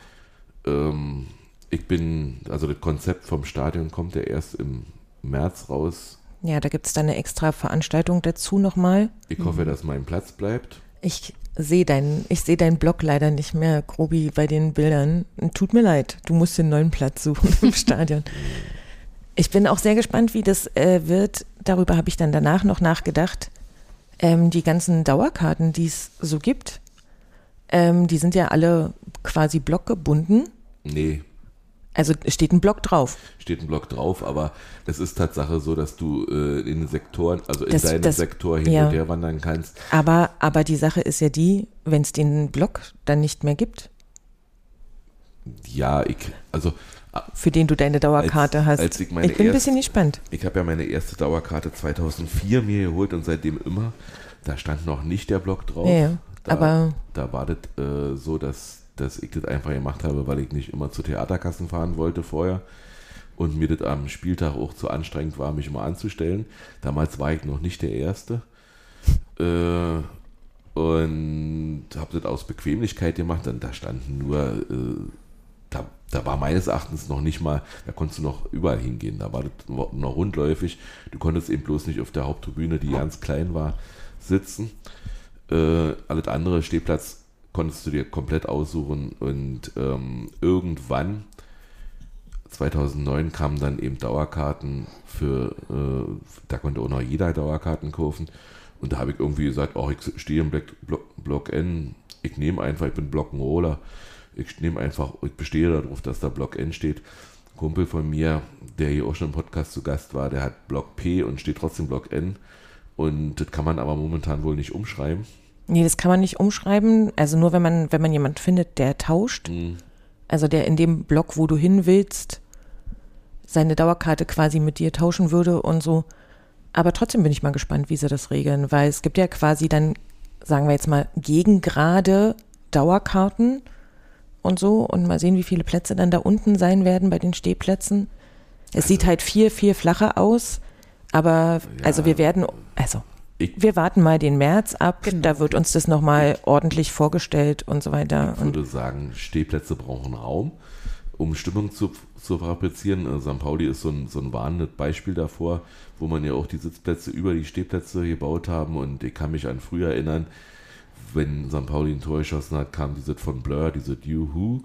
Ähm, ich bin, also das Konzept vom Stadion kommt ja erst im März raus. Ja, da gibt es dann eine extra Veranstaltung dazu nochmal. Ich hoffe, dass mein Platz bleibt. Ich sehe deinen, ich sehe deinen Blog leider nicht mehr, Grobi, bei den Bildern. Tut mir leid, du musst den neuen Platz suchen im Stadion. Ich bin auch sehr gespannt, wie das äh, wird. Darüber habe ich dann danach noch nachgedacht. Ähm, die ganzen Dauerkarten, die es so gibt, ähm, die sind ja alle quasi blockgebunden. Nee, Also steht ein Block drauf. steht ein Block drauf, aber es ist Tatsache so, dass du äh, in Sektoren, also in Das- deinem das- Sektor hin ja. und her wandern kannst. Aber, aber die Sache ist ja die, wenn es den Block dann nicht mehr gibt, Ja, ich, also für den du deine Dauerkarte Als- hast. als ich meine bin ein erst- bisschen gespannt. ich habe ja meine erste Dauerkarte 2004 mir geholt und seitdem immer. Da stand noch nicht der Block drauf. Ja, ja. da, Aber- da war das äh, so, dass, dass ich das einfach gemacht habe, weil ich nicht immer zu Theaterkassen fahren wollte vorher und mir das am Spieltag auch zu anstrengend war, mich immer anzustellen. Damals war ich noch nicht der Erste. Äh, und habe das aus Bequemlichkeit gemacht. Dann da standen nur, äh, da, da war meines Erachtens noch nicht mal, da konntest du noch überall hingehen. Da war das noch rundläufig. Du konntest eben bloß nicht auf der Haupttribüne, die ganz klein war, sitzen. Äh, alles andere, Stehplatz, konntest du dir komplett aussuchen. Und ähm, irgendwann, 2009, kamen dann eben Dauerkarten für, äh, da konnte auch noch jeder Dauerkarten kaufen. Und da habe ich irgendwie gesagt, oh, ich stehe im Block, Block, Block N, ich nehme einfach, ich bin Block'n'Roller, ich nehme einfach, ich bestehe darauf, dass da Block N steht. Kumpel von mir, der hier auch schon im Podcast zu Gast war, der hat Block P und steht trotzdem Block N. Und das kann man aber momentan wohl nicht umschreiben. Nee, das kann man nicht umschreiben. Also nur wenn man, wenn man jemanden findet, der tauscht, Mhm. also der in dem Block, wo du hin willst, seine Dauerkarte quasi mit dir tauschen würde und so. Aber trotzdem bin ich mal gespannt, wie sie das regeln, weil es gibt ja quasi dann, sagen wir jetzt mal, gegengrade Dauerkarten und so und mal sehen, wie viele Plätze dann da unten sein werden bei den Stehplätzen. Es sieht halt viel, viel flacher aus, aber also wir werden, also Ich- wir warten mal den März ab, Genau. da wird uns das nochmal ordentlich vorgestellt und so weiter. Ich Und würde sagen, Stehplätze brauchen Raum, um Stimmung zu, zu fabrizieren. Äh, St. Pauli ist so ein, so ein warnendes Beispiel davor, wo man ja auch die Sitzplätze über die Stehplätze gebaut haben. Und ich kann mich an früher erinnern, wenn St. Pauli ein Tor geschossen hat, kam diese von Blur, diese You-Who.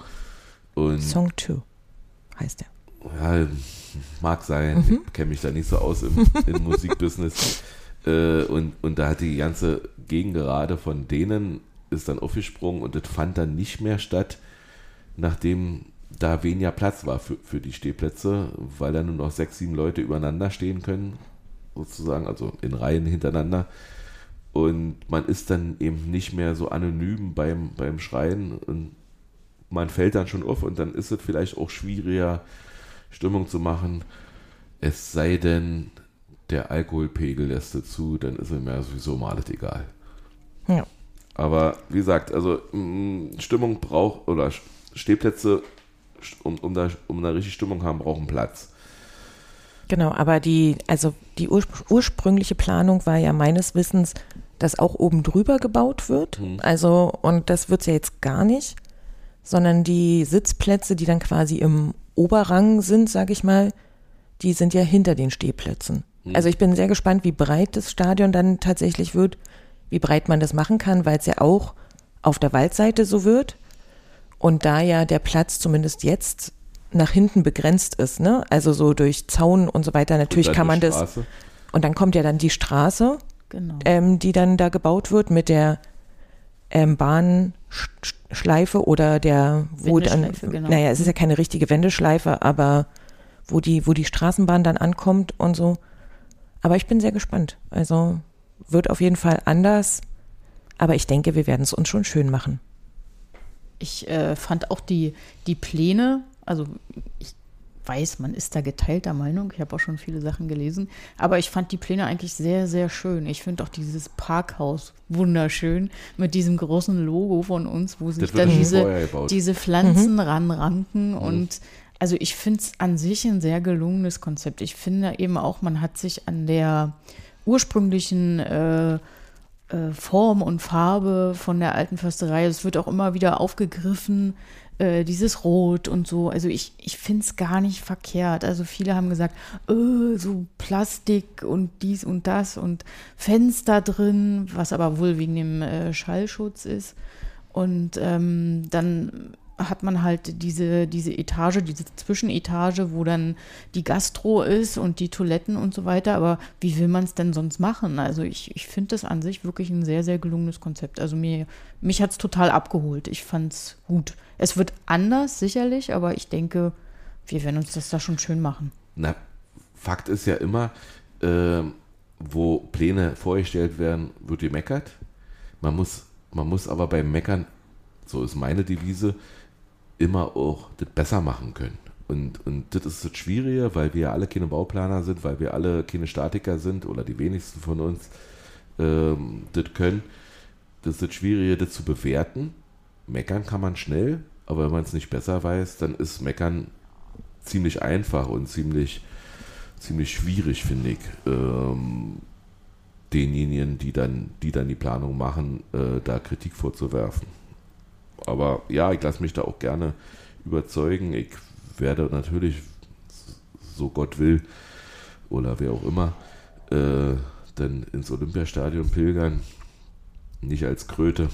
Und Song 2 heißt der. ja, mag sein, ich kenne mich da nicht so aus im, im Musikbusiness. Äh, und, und da hat die ganze Gegengerade von denen ist dann aufgesprungen und das fand dann nicht mehr statt, nachdem da weniger Platz war für, für die Stehplätze, weil da nur noch sechs, sieben Leute übereinander stehen können, sozusagen, also in Reihen hintereinander. Und man ist dann eben nicht mehr so anonym beim, beim Schreien und man fällt dann schon auf und dann ist es vielleicht auch schwieriger, Stimmung zu machen. Es sei denn, der Alkoholpegel lässt dazu, dann ist es mir sowieso mal alles egal. Ja. Aber wie gesagt, also mh, Stimmung braucht, oder Stehplätze, st- um, um, da, um da richtig Stimmung haben, brauchen Platz. Genau, aber die, also die urspr ursprüngliche Planung war ja meines Wissens, dass auch oben drüber gebaut wird. Also, und das wird es ja jetzt gar nicht, sondern die Sitzplätze, die dann quasi im Oberrang sind, sage ich mal, die sind ja hinter den Stehplätzen. Also ich bin sehr gespannt, wie breit das Stadion dann tatsächlich wird, wie breit man das machen kann, weil es ja auch auf der Waldseite so wird. Und da ja der Platz zumindest jetzt nach hinten begrenzt ist, ne? Also so durch Zaun und so weiter, natürlich kann man die das. Straße. Und dann kommt ja dann die Straße, Genau. ähm, die dann da gebaut wird mit der ähm, Bahnschleife oder der, wo dann, genau. naja, es ist ja keine richtige Wendeschleife, aber wo die, wo die Straßenbahn dann ankommt und so. Aber ich bin sehr gespannt. Also wird auf jeden Fall anders, aber ich denke, wir werden es uns schon schön machen. Ich äh, fand auch die, die Pläne, also ich weiß, man ist da geteilter Meinung, ich habe auch schon viele Sachen gelesen, aber ich fand die Pläne eigentlich sehr, sehr schön. Ich finde auch dieses Parkhaus wunderschön mit diesem großen Logo von uns, wo sich dann diese, diese Pflanzen ranranken und also ich finde es an sich ein sehr gelungenes Konzept. Ich finde eben auch, man hat sich an der ursprünglichen äh, äh, Form und Farbe von der alten Försterei. Es wird auch immer wieder aufgegriffen, äh, dieses Rot und so. Also ich, ich finde es gar nicht verkehrt. Also viele haben gesagt, äh, so Plastik und dies und das und Fenster drin, was aber wohl wegen dem äh, Schallschutz ist. Und ähm, dann hat man halt diese, diese Etage, diese Zwischenetage, wo dann die Gastro ist und die Toiletten und so weiter. Aber wie will man es denn sonst machen? Also ich, ich finde das an sich wirklich ein sehr, sehr gelungenes Konzept. Also mir, mich hat es total abgeholt. Ich fand es gut. Es wird anders, sicherlich, aber ich denke, wir werden uns das da schon schön machen. Na, Fakt ist ja immer, äh, wo Pläne vorgestellt werden, wird gemeckert. Man muss, man muss aber beim Meckern, so ist meine Devise, immer auch das besser machen können. Und, und das ist das Schwierige, weil wir alle keine Bauplaner sind, weil wir alle keine Statiker sind oder die wenigsten von uns ähm, das können. Das ist das Schwierige, das zu bewerten. Meckern kann man schnell, aber wenn man es nicht besser weiß, dann ist Meckern ziemlich einfach und ziemlich, ziemlich schwierig, finde ich, ähm, denjenigen, die dann, die dann die Planung machen, äh, da Kritik vorzuwerfen. Aber ja, ich lasse mich da auch gerne überzeugen. Ich werde natürlich, so Gott will, oder wer auch immer, äh, dann ins Olympiastadion pilgern. Nicht als Kröte.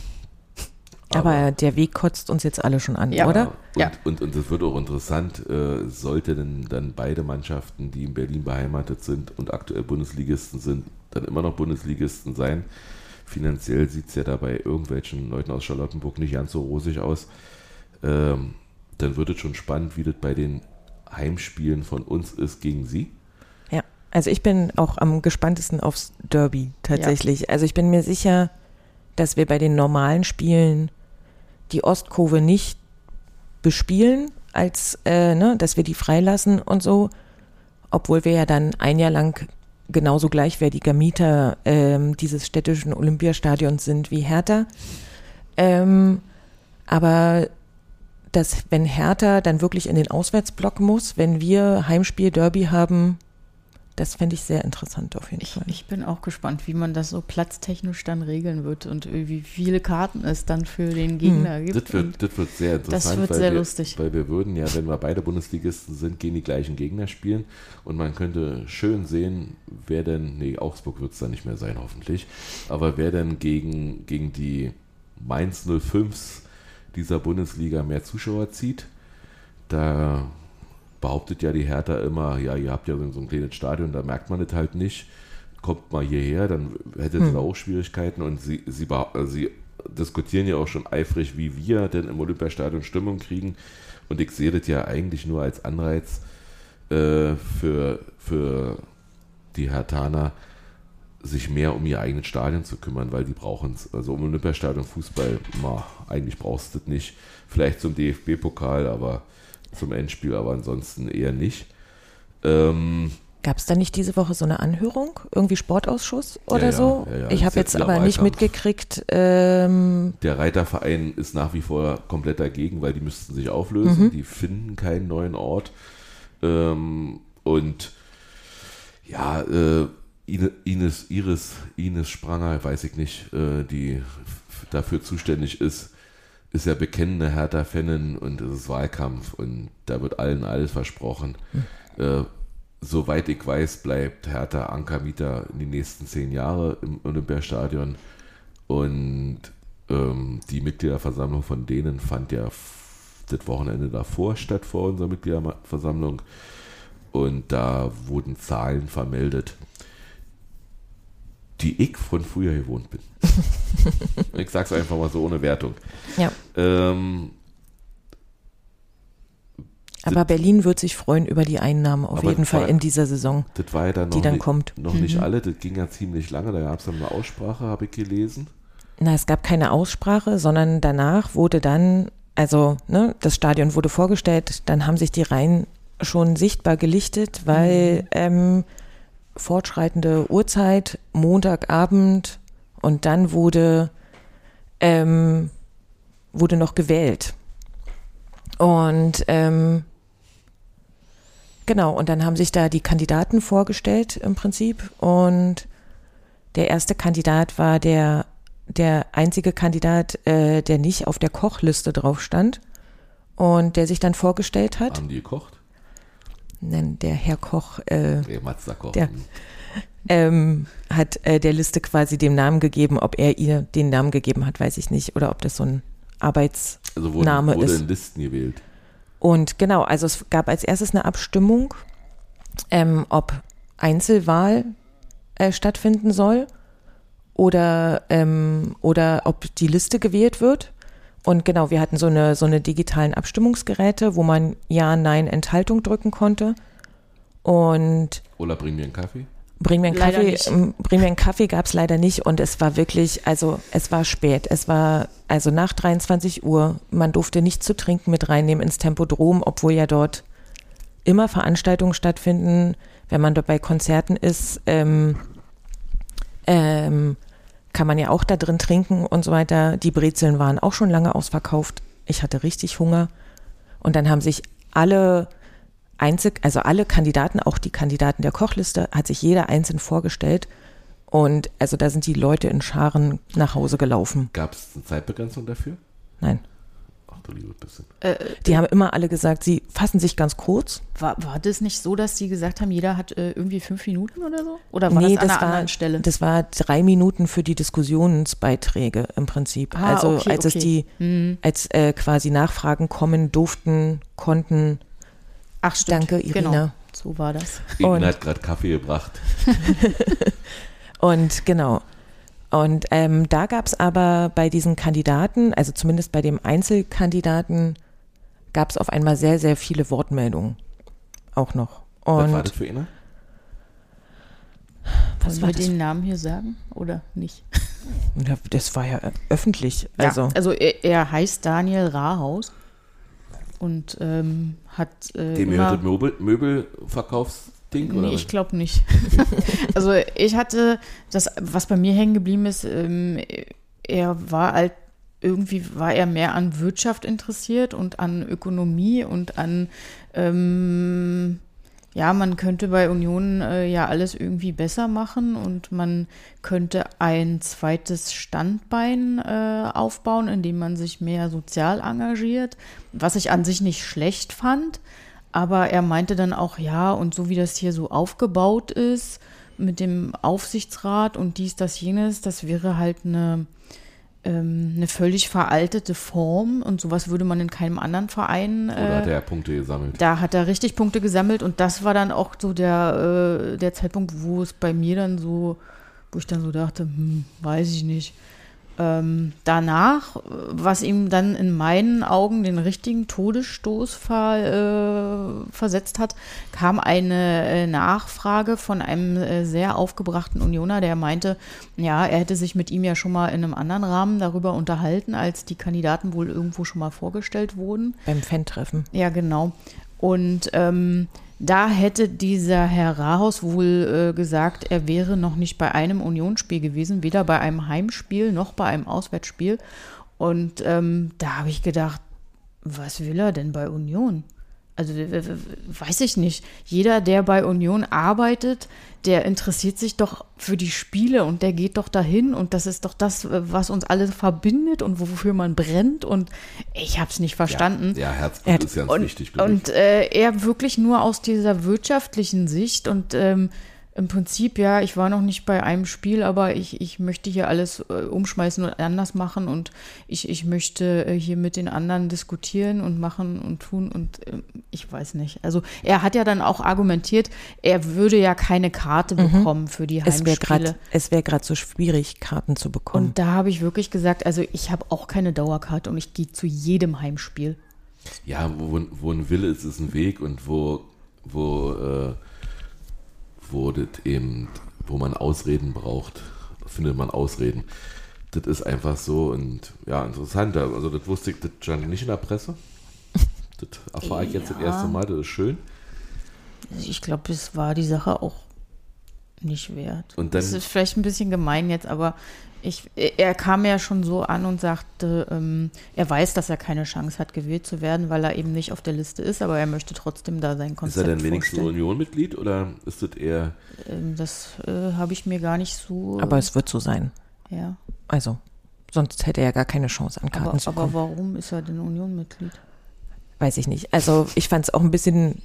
Aber, aber, der Weg kotzt uns jetzt alle schon an, ja, oder? Und, ja. Und, und es wird auch interessant, äh, sollte denn dann beide Mannschaften, die in Berlin beheimatet sind und aktuell Bundesligisten sind, dann immer noch Bundesligisten sein. Finanziell sieht es ja dabei irgendwelchen Leuten aus Charlottenburg nicht ganz so rosig aus. Ähm, dann wird es schon spannend, wie das bei den Heimspielen von uns ist gegen sie. Ja, also ich bin auch am gespanntesten aufs Derby tatsächlich. Ja. Also ich bin mir sicher, dass wir bei den normalen Spielen die Ostkurve nicht bespielen, als äh, ne, dass wir die freilassen und so, obwohl wir ja dann ein Jahr lang genauso gleichwertiger Mieter ähm, dieses städtischen Olympiastadions sind wie Hertha. Ähm, aber dass wenn Hertha dann wirklich in den Auswärtsblock muss, wenn wir Heimspiel Derby haben, das fände ich sehr interessant auf jeden ich, Fall. Ich bin auch gespannt, wie man das so platztechnisch dann regeln wird und wie viele Karten es dann für den hm. Gegner hm. gibt. Das wird, das wird sehr interessant. Das wird sehr wir, lustig. Weil wir würden ja, wenn wir beide Bundesligisten sind, gegen die gleichen Gegner spielen und man könnte schön sehen, wer denn, nee, Augsburg wird es dann nicht mehr sein, hoffentlich, aber wer denn gegen, gegen die Mainz 05s dieser Bundesliga mehr Zuschauer zieht. Da behauptet ja die Hertha immer, ja, ihr habt ja so ein kleines Stadion, da merkt man das halt nicht. Kommt mal hierher, dann hättet ihr hm. auch Schwierigkeiten und sie, sie, sie diskutieren ja auch schon eifrig, wie wir denn im Olympiastadion Stimmung kriegen. Und ich sehe das ja eigentlich nur als Anreiz äh, für, für die Hertaner, sich mehr um ihr eigenes Stadion zu kümmern, weil die brauchen es. Also um Olympiastadion Fußball, ma, eigentlich brauchst du das nicht. Vielleicht zum DFB-Pokal, aber zum Endspiel, aber ansonsten eher nicht. Ähm, Gab es da nicht diese Woche so eine Anhörung? Irgendwie Sportausschuss oder ja, so? Ja, ja, ich habe jetzt aber nicht mitgekriegt. Ähm der Reiterverein ist nach wie vor komplett dagegen, weil die müssten sich auflösen. Mhm. Die finden keinen neuen Ort. Ähm, und ja, äh, Ines, Iris, Ines Spranger, weiß ich nicht, äh, die dafür zuständig ist, ist ja bekennende Hertha-Fanin und es ist Wahlkampf und da wird allen alles versprochen. Hm. Äh, soweit ich weiß, bleibt Hertha Ankermieter in die nächsten zehn Jahre im Olympiastadion und ähm, die Mitgliederversammlung von denen fand ja das Wochenende davor statt vor unserer Mitgliederversammlung und da wurden Zahlen vermeldet, die ich von früher gewohnt bin. ich sag's einfach mal so ohne Wertung. Ja. Ähm, aber Berlin wird sich freuen über die Einnahmen auf jeden Fall war, in dieser Saison, das war ja dann die dann nicht, kommt. Noch mhm. nicht alle, das ging ja ziemlich lange, da gab es dann eine Aussprache, habe ich gelesen. Na, es gab keine Aussprache, sondern danach wurde dann, also ne, das Stadion wurde vorgestellt, dann haben sich die Reihen schon sichtbar gelichtet, weil mhm. ähm, fortschreitende Uhrzeit, Montagabend und dann wurde, ähm, wurde noch gewählt. Und ähm, genau, und dann haben sich da die Kandidaten vorgestellt im Prinzip. Und der erste Kandidat war der, der einzige Kandidat, äh, der nicht auf der Kochliste drauf stand und der sich dann vorgestellt hat. Haben die gekocht? Nennen, der Herr Koch, äh, der, Mazda Koch. der ähm, hat äh, der Liste quasi den Namen gegeben. Ob er ihr den Namen gegeben hat, weiß ich nicht. Oder ob das so ein Arbeitsname Also wurde, wurde ist. in Listen gewählt. Und genau, also es gab als erstes eine Abstimmung, ähm, ob Einzelwahl äh, stattfinden soll oder, ähm, oder ob die Liste gewählt wird. Und genau, wir hatten so eine, so eine digitalen Abstimmungsgeräte, wo man Ja, Nein, Enthaltung drücken konnte. Und Oder bring mir einen Kaffee. Bring mir einen Leider Kaffee, nicht. ähm, bring mir einen Kaffee gab es leider nicht und es war wirklich, also es war spät. Es war also nach 23 Uhr. Man durfte nichts zu trinken mit reinnehmen ins Tempodrom, obwohl ja dort immer Veranstaltungen stattfinden. Wenn man dort bei Konzerten ist, ähm, ähm, kann man ja auch da drin trinken und so weiter. Die Brezeln waren auch schon lange ausverkauft. Ich hatte richtig Hunger. Und dann haben sich alle Einzel, also alle Kandidaten, auch die Kandidaten der Kochliste, hat sich jeder einzeln vorgestellt. Und also da sind die Leute in Scharen nach Hause gelaufen. Gab es eine Zeitbegrenzung dafür? Nein. Liebe bisschen. Die haben immer alle gesagt, sie fassen sich ganz kurz. War, war das nicht so, dass die gesagt haben, jeder hat äh, irgendwie fünf Minuten oder so? Oder war nee, das an einer war, anderen Stelle? das war drei Minuten für die Diskussionsbeiträge im Prinzip. Ah, also okay, als es okay. die, als äh, quasi Nachfragen kommen durften, konnten. Ach, stimmt. Danke, Irina. Genau, so war das. Irina hat gerade Kaffee gebracht. Und genau. Und ähm, da gab es aber bei diesen Kandidaten, also zumindest bei dem Einzelkandidaten, gab es auf einmal sehr, sehr viele Wortmeldungen. Auch noch. Was Und war das für Ina? was Wollen war wir den Namen hier sagen oder nicht? Ja, das war ja öffentlich. Ja, Also, also er, er heißt Daniel Rahaus und ähm, hat äh, Dem gehört das Möbel, Möbelverkaufsding? Oder Nee, ich glaube nicht. also ich hatte, das, was bei mir hängen geblieben ist, ähm, er war halt, irgendwie war er mehr an Wirtschaft interessiert und an Ökonomie und an, ähm, ja, man könnte bei Union äh, ja alles irgendwie besser machen und man könnte ein zweites Standbein äh, aufbauen, indem man sich mehr sozial engagiert, was ich an sich nicht schlecht fand. Aber er meinte dann auch, ja, und so wie das hier so aufgebaut ist, mit dem Aufsichtsrat und dies, das, jenes, das wäre halt eine, ähm, eine völlig veraltete Form und sowas würde man in keinem anderen Verein. Oder hat Äh, er Punkte gesammelt? da hat er richtig Punkte gesammelt und das war dann auch so der, äh, der Zeitpunkt, wo es bei mir dann so, wo ich dann so dachte, hm, weiß ich nicht. Ähm, danach, was ihm dann in meinen Augen den richtigen Todesstoß ver, äh, versetzt hat, kam eine äh, Nachfrage von einem äh, sehr aufgebrachten Unioner, der meinte, ja, er hätte sich mit ihm ja schon mal in einem anderen Rahmen darüber unterhalten, als die Kandidaten wohl irgendwo schon mal vorgestellt wurden. beim Fan-Treffen. Ja, genau. Und ähm, da hätte dieser Herr Rahaus wohl äh, gesagt, er wäre noch nicht bei einem Unionsspiel gewesen, weder bei einem Heimspiel noch bei einem Auswärtsspiel. Und ähm, da habe ich gedacht, was will er denn bei Union? Also weiß ich nicht. Jeder, der bei Union arbeitet, der interessiert sich doch für die Spiele und der geht doch dahin und das ist doch das, was uns alle verbindet und wofür man brennt und ich habe es nicht verstanden. Ja, ja Herzblut Er hat- ist ganz Und, wichtig, und äh, er wirklich nur aus dieser wirtschaftlichen Sicht und ähm, im Prinzip, ja, ich war noch nicht bei einem Spiel, aber ich, ich möchte hier alles äh, umschmeißen und anders machen und ich, ich möchte äh, hier mit den anderen diskutieren und machen und tun und äh, ich weiß nicht. Also er hat ja dann auch argumentiert, er würde ja keine Karte bekommen für die Mhm. Es wäre Heimspiele. gerade es wär so schwierig, Karten zu bekommen. Und da habe ich wirklich gesagt, also ich habe auch keine Dauerkarte und ich gehe zu jedem Heimspiel. Ja, wo, wo ein Wille ist, ist ein Weg und wo, wo, das eben, wo man Ausreden braucht, findet man Ausreden. Das ist einfach so und ja, interessant. Also das wusste ich, das stand nicht in der Presse. Das erfahre ich jetzt das erste Mal, das ist schön. Ich glaube, es war die Sache auch nicht wert. Und dann- das ist vielleicht ein bisschen gemein jetzt, aber ich, er kam ja schon so an und sagte, ähm, er weiß, dass er keine Chance hat, gewählt zu werden, weil er eben nicht auf der Liste ist, aber er möchte trotzdem da sein Ist Konzept er denn wenigstens. Union-Mitglied oder ist das eher, Ähm, das äh, habe ich mir gar nicht so. aber es wird so sein. ja. Also, sonst hätte er ja gar keine Chance an Karten Aber, zu aber kommen. warum ist er denn Union-Mitglied? Weiß ich nicht. Also, ich fand es auch ein bisschen,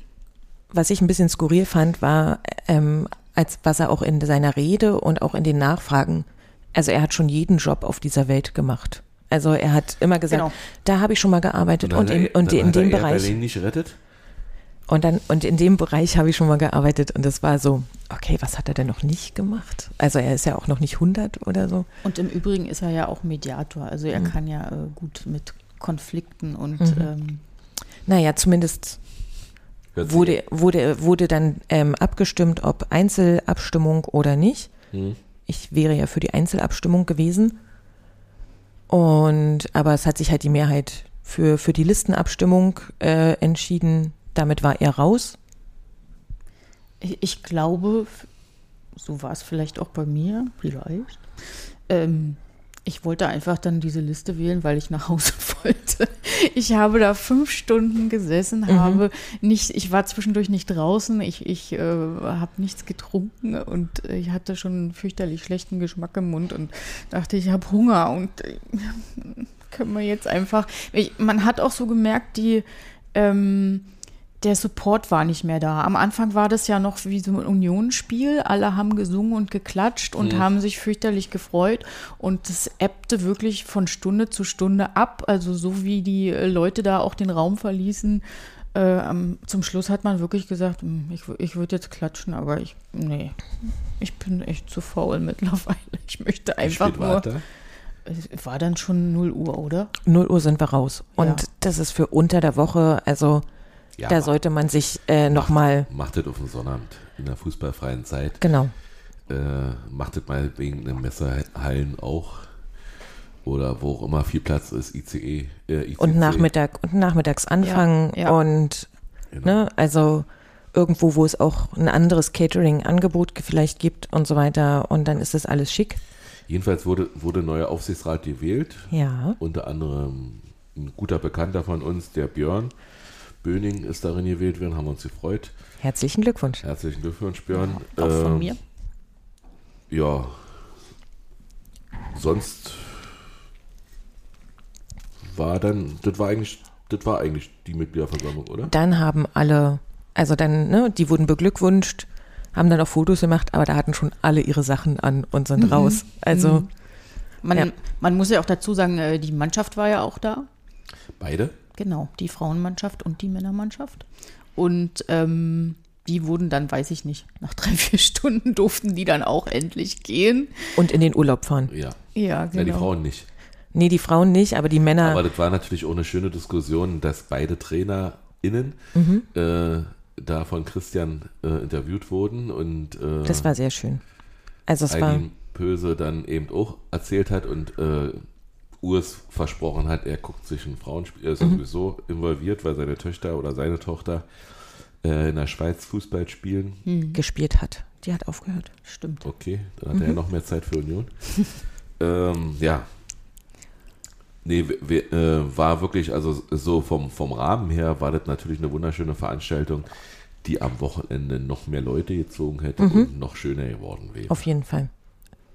was ich ein bisschen skurril fand, war, ähm, als was er auch in seiner Rede und auch in den Nachfragen, also er hat schon jeden Job auf dieser Welt gemacht. Also er hat immer gesagt, Genau. da habe ich schon mal gearbeitet und, dann in, und dann in dem er Bereich Berlin nicht rettet? und dann und in dem Bereich habe ich schon mal gearbeitet und das war so, okay, was hat er denn noch nicht gemacht? Also er ist ja auch noch nicht 100 oder so. Und im Übrigen ist er ja auch Mediator. Also er Mhm. kann ja äh, gut mit Konflikten und Mhm. ähm, Naja, zumindest wurde, wurde, wurde dann ähm, abgestimmt, ob Einzelabstimmung oder nicht. Hm. Ich wäre ja für die Einzelabstimmung gewesen. Und aber es hat sich halt die Mehrheit für, für die Listenabstimmung äh, entschieden. Damit war er raus. ich, ich glaube, so war es vielleicht auch bei mir, vielleicht. Ähm, ich wollte einfach dann diese Liste wählen, weil ich nach Hause wollte. Ich habe da fünf Stunden gesessen, habe nicht, ich war zwischendurch nicht draußen, ich, ich äh, habe nichts getrunken und ich hatte schon einen fürchterlich schlechten Geschmack im Mund und dachte, ich habe Hunger und äh, können wir jetzt einfach. Ich, man hat auch so gemerkt, die ähm, der Support war nicht mehr da. Am Anfang war das ja noch wie so ein Unionsspiel. Alle haben gesungen und geklatscht und haben sich fürchterlich gefreut. Und das ebbte wirklich von Stunde zu Stunde ab. Also so wie die äh, Leute da auch den Raum verließen. Äh, zum Schluss hat man wirklich gesagt, "Hm, ich, ich würde jetzt klatschen, aber ich, nee, ich bin echt zu faul mittlerweile. Ich möchte einfach war nur. Es war dann schon 0 Uhr, oder? 0 Uhr sind wir raus. Und Ja. das ist für unter der Woche, also Ja, da sollte man sich äh, nochmal, Macht das auf den Sonnabend in der fußballfreien Zeit. genau. Äh, macht das mal wegen den Messerhallen auch. Oder wo auch immer viel Platz ist, ICE. Äh, ICC. Und Nachmittag und nachmittags anfangen Ja, ja. und Genau. ne, also irgendwo, wo es auch ein anderes Catering-Angebot ge- vielleicht gibt und so weiter. Und dann ist das alles schick. Jedenfalls wurde, wurde ein neuer Aufsichtsrat gewählt. Ja. Unter anderem ein guter Bekannter von uns, der Björn Böning, ist darin gewählt worden. Haben wir uns gefreut. Herzlichen Glückwunsch. Herzlichen Glückwunsch, Björn. Auch von Ähm, mir. Ja. Sonst war dann, das war eigentlich, das war eigentlich die Mitgliederversammlung, oder? Dann haben alle, also dann, ne, die wurden beglückwünscht, haben dann auch Fotos gemacht, aber da hatten schon alle ihre Sachen an und sind raus. Also Man, Ja. man muss ja auch dazu sagen, äh, die Mannschaft war ja auch da. Beide? Genau, die Frauenmannschaft und die Männermannschaft. Und ähm, die wurden dann, weiß ich nicht, nach drei, vier Stunden durften die dann auch endlich gehen. und in den Urlaub fahren. Ja. Ja, genau. Ja, die Frauen nicht. Nee, die Frauen nicht, aber die Männer. Aber das war natürlich auch eine schöne Diskussion, dass beide TrainerInnen Mhm. äh, da von Christian äh, interviewt wurden und äh, das war sehr schön. Also es war, Pöse dann eben auch erzählt hat und äh, Urs versprochen hat, er guckt sich ein Frauenspiel, er ist Mhm. sowieso involviert, weil seine Töchter oder seine Tochter äh, in der Schweiz Fußball spielen. gespielt hat. Die hat aufgehört. Stimmt. Okay, dann hat er Mhm. ja noch mehr Zeit für Union. ähm, ja. Nee, w- w- äh, war wirklich, also so vom, vom Rahmen her war das natürlich eine wunderschöne Veranstaltung, die am Wochenende noch mehr Leute gezogen hätte und noch schöner geworden wäre. Mhm. Auf jeden Fall.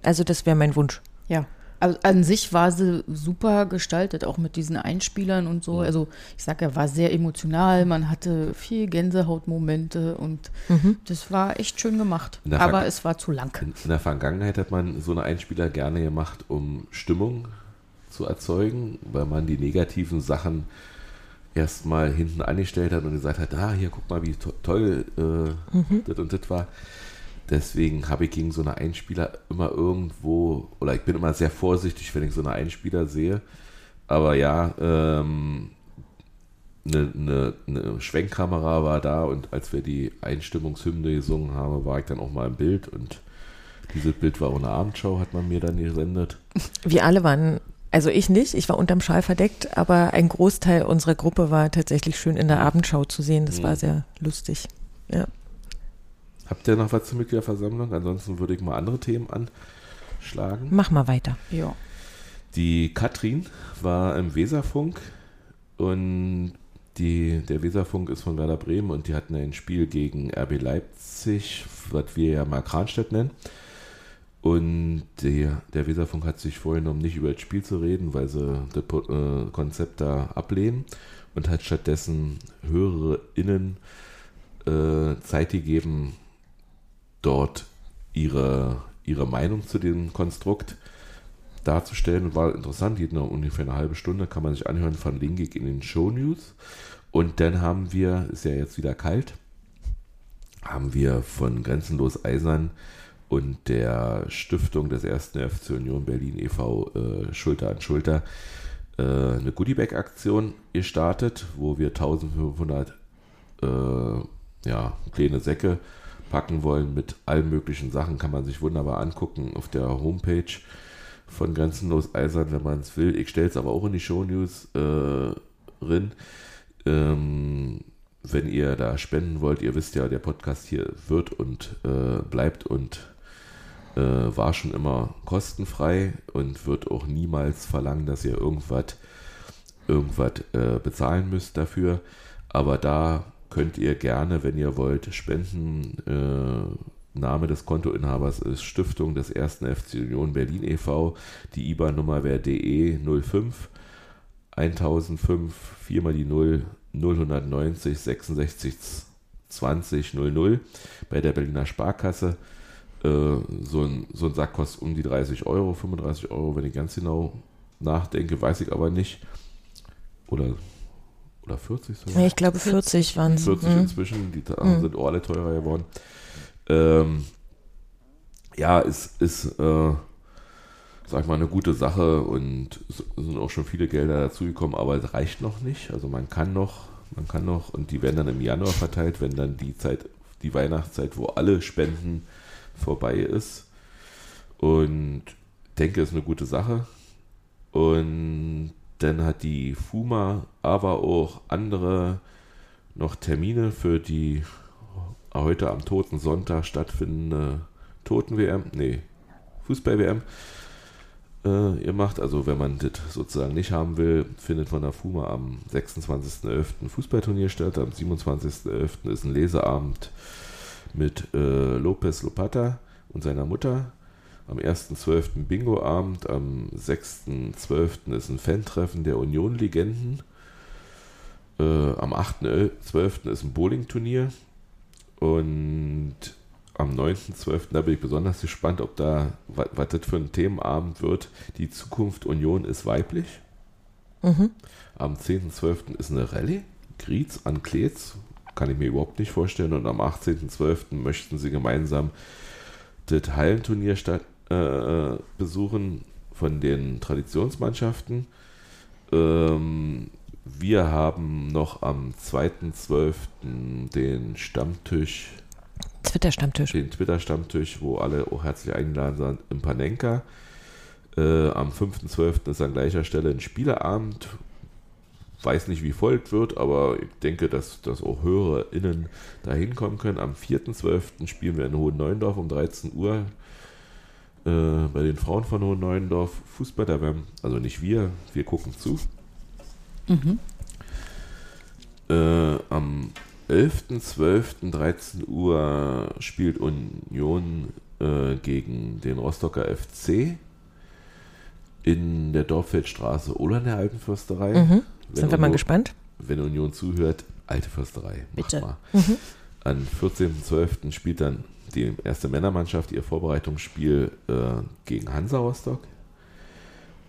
Also das wäre mein Wunsch. Ja. Also an sich war sie super gestaltet, auch mit diesen Einspielern und so. Also ich sag ja, war sehr emotional, man hatte viel Gänsehautmomente und das war echt schön gemacht. Aber es war zu lang. In, der Vergangenheit hat man so eine Einspieler gerne gemacht, um Stimmung zu erzeugen, weil man die negativen Sachen erstmal hinten angestellt hat und gesagt hat, ah, hier guck mal, wie to toll äh, das und das war. Deswegen habe ich gegen so eine Einspieler immer irgendwo, oder ich bin immer sehr vorsichtig, wenn ich so eine Einspieler sehe. Aber ja, ähm, eine, eine, eine Schwenkkamera war da und als wir die Einstimmungshymne gesungen haben, war ich dann auch mal im Bild und dieses Bild war ohne Abendschau, hat man mir dann gesendet. Wir alle waren, also ich nicht, ich war unterm Schal verdeckt, aber ein Großteil unserer Gruppe war tatsächlich schön in der Abendschau zu sehen. Das war sehr lustig. Ja. Habt ihr noch was zur Mitgliederversammlung? Ansonsten würde ich mal andere Themen anschlagen. Mach mal weiter. Ja. Die Katrin war im Weserfunk und die, der Weserfunk ist von Werder Bremen und die hatten ein Spiel gegen RB Leipzig, was wir ja mal Kranstadt nennen. Und der, der Weserfunk hat sich vorgenommen, nicht über das Spiel zu reden, weil sie das äh, Konzept da ablehnen und hat stattdessen HörerInnen äh, Zeit gegeben, dort ihre, ihre Meinung zu dem Konstrukt darzustellen. War interessant, geht noch ungefähr eine halbe Stunde, kann man sich anhören von Lingig in den Show News. Und dann haben wir, ist ja jetzt wieder kalt, haben wir von Grenzenlos Eisern und der Stiftung des ersten FC Union Berlin e.V. Äh, Schulter an Schulter äh, eine Goodiebag-Aktion gestartet, wo wir 1500 äh, ja, kleine Säcke packen wollen mit allen möglichen Sachen. Kann man sich wunderbar angucken auf der Homepage von Grenzenlos Eisern, wenn man es will. Ich stelle es aber auch in die Show News äh, drin. Ähm, wenn ihr da spenden wollt, ihr wisst ja, der Podcast hier wird und äh, bleibt und äh, war schon immer kostenfrei und wird auch niemals verlangen, dass ihr irgendwas irgendwas äh, bezahlen müsst dafür. Aber da könnt ihr gerne, wenn ihr wollt, spenden. Äh, Name des Kontoinhabers ist Stiftung des 1. FC Union Berlin e.V. Die IBAN-Nummer wäre DE 05 1005 4 mal die 0 090 66 20 00 bei der Berliner Sparkasse. Äh, so, ein, so ein Sack kostet um die 30 Euro, 35 Euro, wenn ich ganz genau nachdenke, weiß ich aber nicht. Oder, oder 40 sogar? Ich glaube 40 waren es. 40 mhm. inzwischen, die mhm. sind auch alle teurer geworden. Ähm, ja, es ist, äh, sag mal, eine gute Sache und es sind auch schon viele Gelder dazugekommen, aber es reicht noch nicht. Also man kann noch, man kann noch, und die werden dann im Januar verteilt, wenn dann die Zeit, die Weihnachtszeit, wo alle Spenden vorbei ist. Und denke, es ist eine gute Sache. Und dann hat die FUMA aber auch andere noch Termine für die heute am Toten Sonntag stattfindende Toten-WM, nee, Fußball-WM äh, ihr macht. Also wenn man das sozusagen nicht haben will, findet von der FUMA am 26.11. ein Fußballturnier statt. Am 27.11. ist ein Leseabend mit äh, Lopez Lopata und seiner Mutter. Am 1.12. Bingo-Abend, am 6.12. ist ein Fan-Treffen der Union-Legenden. Äh, am 8.12. ist ein Bowling-Turnier. Und am 9.12., da bin ich besonders gespannt, ob da, was, das für ein Themenabend wird. Die Zukunft Union ist weiblich. Mhm. Am 10.12. ist eine Rallye, Griez an Kleetz, kann ich mir überhaupt nicht vorstellen. Und am 18.12. möchten sie gemeinsam das Hallenturnier statt, äh, besuchen von den Traditionsmannschaften. Ähm, wir haben noch am 2.12. den Stammtisch Twitter-Stammtisch. Den Twitter-Stammtisch, wo alle auch herzlich eingeladen sind im Panenka. Äh, am 5.12. ist an gleicher Stelle ein Spieleabend. Weiß nicht, wie folgt wird, aber ich denke, dass, dass auch HörerInnen da hinkommen können. Am 4.12. spielen wir in Hohen Neuendorf um 13 Uhr äh, bei den Frauen von Hohen Neuendorf Fußball. Da werden, also nicht wir, wir gucken zu. Mhm. Äh, am 11.12.13 Uhr spielt Union äh, gegen den Rostocker FC in der Dorffeldstraße oder in der Alten Fürsterei. Mhm. Sind wir mal gespannt. Wenn Union zuhört, Alte Fürsterei. Bitte. Mal. Mhm. Am 14.12. spielt dann die erste Männermannschaft ihr Vorbereitungsspiel äh, gegen Hansa Rostock.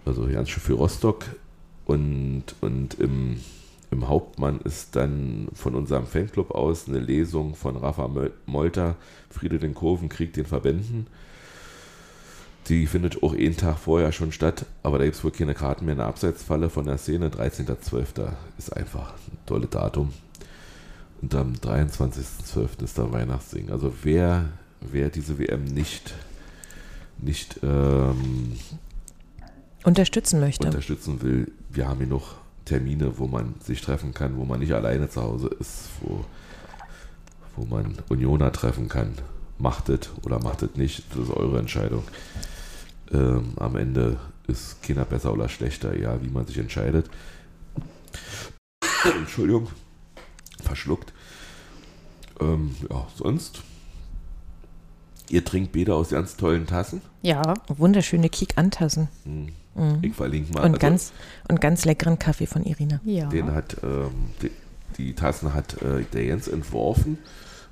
Also ganz schön für Rostock. Und, und im im Hauptmann ist dann von unserem Fanclub aus eine Lesung von Rafa Molter, Friede den Kurven, Krieg den Verbänden. Die findet auch einen Tag vorher schon statt, aber da gibt es wohl keine Karten mehr in der Abseitsfalle von der Szene. 13.12. ist einfach ein tolles Datum. Und am 23.12. ist da Weihnachtssingen. Also wer, wer diese WM nicht, nicht ähm, unterstützen möchte, unterstützen will, wir haben hier noch Termine, wo man sich treffen kann, wo man nicht alleine zu Hause ist, wo, wo man Unioner treffen kann. Macht es oder macht es nicht, das ist eure Entscheidung. Ähm, am Ende ist keiner besser oder schlechter, ja, wie man sich entscheidet. Entschuldigung, verschluckt. Ähm, ja, sonst. Ihr trinkt beide aus ganz tollen Tassen. Ja, wunderschöne Kick-An-Tassen. Hm. Mhm. Ich verlinke mal. Und, also, ganz, und ganz leckeren Kaffee von Irina. Ja. Den hat, ähm, die, die, Tassen hat äh, der Jens entworfen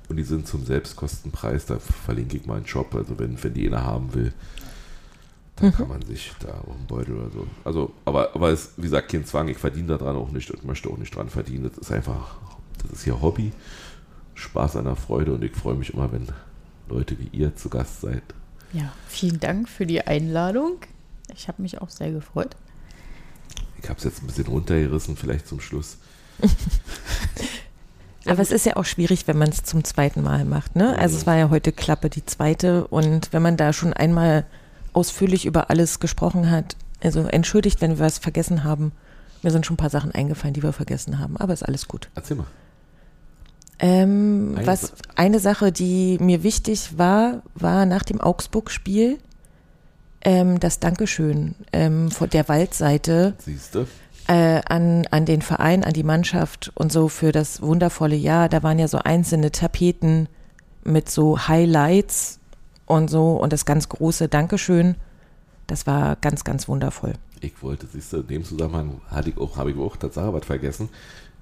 und die sind zum Selbstkostenpreis. Da verlinke ich mal einen Shop. Also wenn, wenn die einer haben will, Da kann man sich da auf den Beutel oder so. Also, aber, aber es, wie gesagt, kein Zwang, ich verdiene daran auch nicht und möchte auch nicht dran verdienen. Das ist einfach, das ist hier Hobby, Spaß an der Freude und ich freue mich immer, wenn Leute wie ihr zu Gast seid. Ja, vielen Dank für die Einladung. Ich habe mich auch sehr gefreut. Ich habe es jetzt ein bisschen runtergerissen, vielleicht zum Schluss. Aber es ist ja auch schwierig, wenn man es zum zweiten Mal macht. Ne? Also es war ja heute Klappe die zweite und wenn man da schon einmal ausführlich über alles gesprochen hat, also entschuldigt, wenn wir was vergessen haben. Mir sind schon ein paar Sachen eingefallen, die wir vergessen haben, aber ist alles gut. Erzähl mal. Ähm, Eine was eine Sache, die mir wichtig war, war nach dem Augsburg-Spiel ähm, das Dankeschön ähm, von der Waldseite äh, an, an den Verein, an die Mannschaft und so für das wundervolle Jahr. Da waren ja so einzelne Tapeten mit so Highlights und so und das ganz große Dankeschön. Das war ganz, ganz wundervoll. Ich wollte, siehst du, in dem Zusammenhang hatte ich auch, habe ich auch Tatsache was vergessen.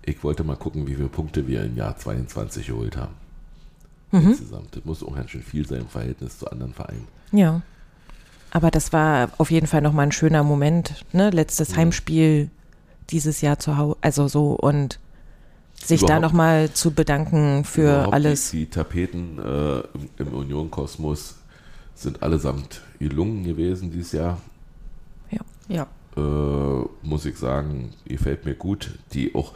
Ich wollte mal gucken, wie viele Punkte wir im Jahr 22 geholt haben. Insgesamt. Das muss auch ganz schön viel sein im Verhältnis zu anderen Vereinen. Ja. Aber das war auf jeden Fall nochmal ein schöner Moment, ne? Letztes Mhm. Heimspiel dieses Jahr zu Hause, also so und sich da Überhaupt- nochmal zu bedanken für alles. Die, die Tapeten äh, im, im Union-Kosmos sind allesamt gelungen gewesen dieses Jahr. Ja, Äh, muss ich sagen, gefällt mir gut. Die auch,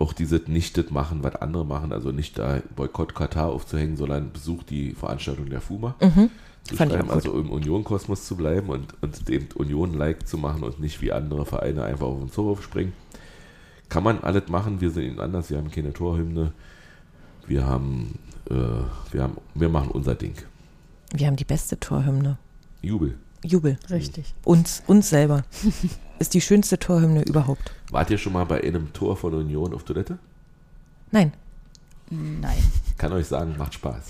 auch dieses nicht das machen, was andere machen, also nicht da Boykott Katar aufzuhängen, sondern besucht die Veranstaltung der FUMA. Zu Mhm. Fand ich schreiben, also im Union-Kosmos zu bleiben und, und eben Union-like zu machen und nicht wie andere Vereine einfach auf den Zuruf springen. Kann man alles machen, wir sind ihnen anders, wir haben keine Torhymne. Wir haben, äh, wir haben, wir machen unser Ding. Wir haben die beste Torhymne. Jubel. Jubel. richtig. Uns, uns selber. Ist die schönste Torhymne überhaupt. Wart ihr schon mal bei einem Tor von Union auf Toilette? Nein. Nein. Kann euch sagen, macht Spaß.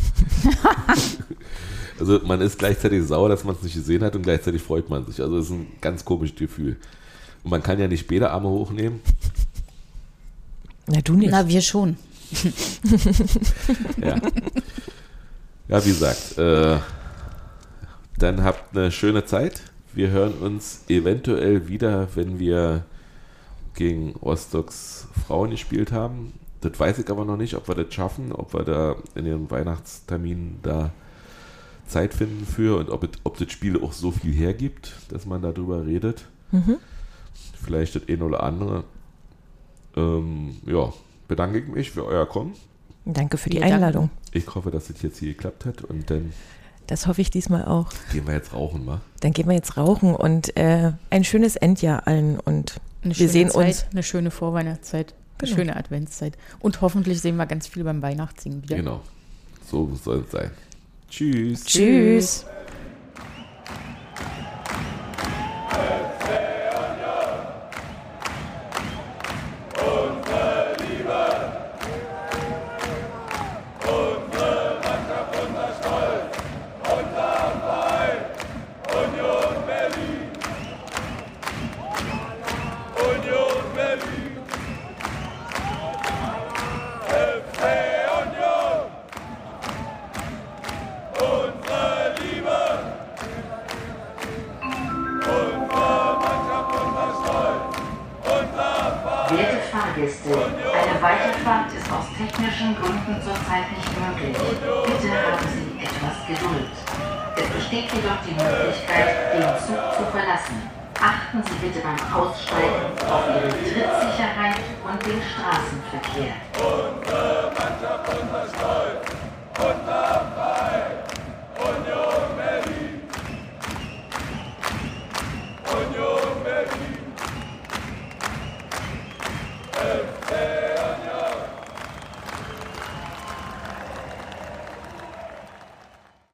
also man ist gleichzeitig sauer, dass man es nicht gesehen hat und gleichzeitig freut man sich. Also es ist ein ganz komisches Gefühl. Und man kann ja nicht beide Arme hochnehmen. Na, du nicht. Na, wir schon. Ja, ja wie gesagt, äh, dann habt eine schöne Zeit. Wir hören uns eventuell wieder, wenn wir gegen Rostocks Frauen gespielt haben. Das weiß ich aber noch nicht, ob wir das schaffen, ob wir da in den Weihnachtsterminen da Zeit finden für und ob, es, ob das Spiel auch so viel hergibt, dass man darüber redet. Vielleicht das eine oder andere. Ähm, ja, bedanke ich mich für euer Kommen. Danke für die. Einladung. Ich hoffe, dass es jetzt hier geklappt hat und dann Das hoffe ich diesmal auch. gehen wir jetzt rauchen, wa? Dann gehen wir jetzt rauchen und äh, ein schönes Endjahr allen und Eine wir schöne sehen Zeit, uns. Eine schöne Vorweihnachtszeit. Eine Genau. schöne Adventszeit. Und hoffentlich sehen wir ganz viel beim Weihnachtssingen wieder. Genau. So soll es sein. Tschüss. Tschüss. Werte die Möglichkeit, den Zug zu verlassen. Achten Sie bitte beim Aussteigen auf Ihre Trittsicherheit und den Straßenverkehr.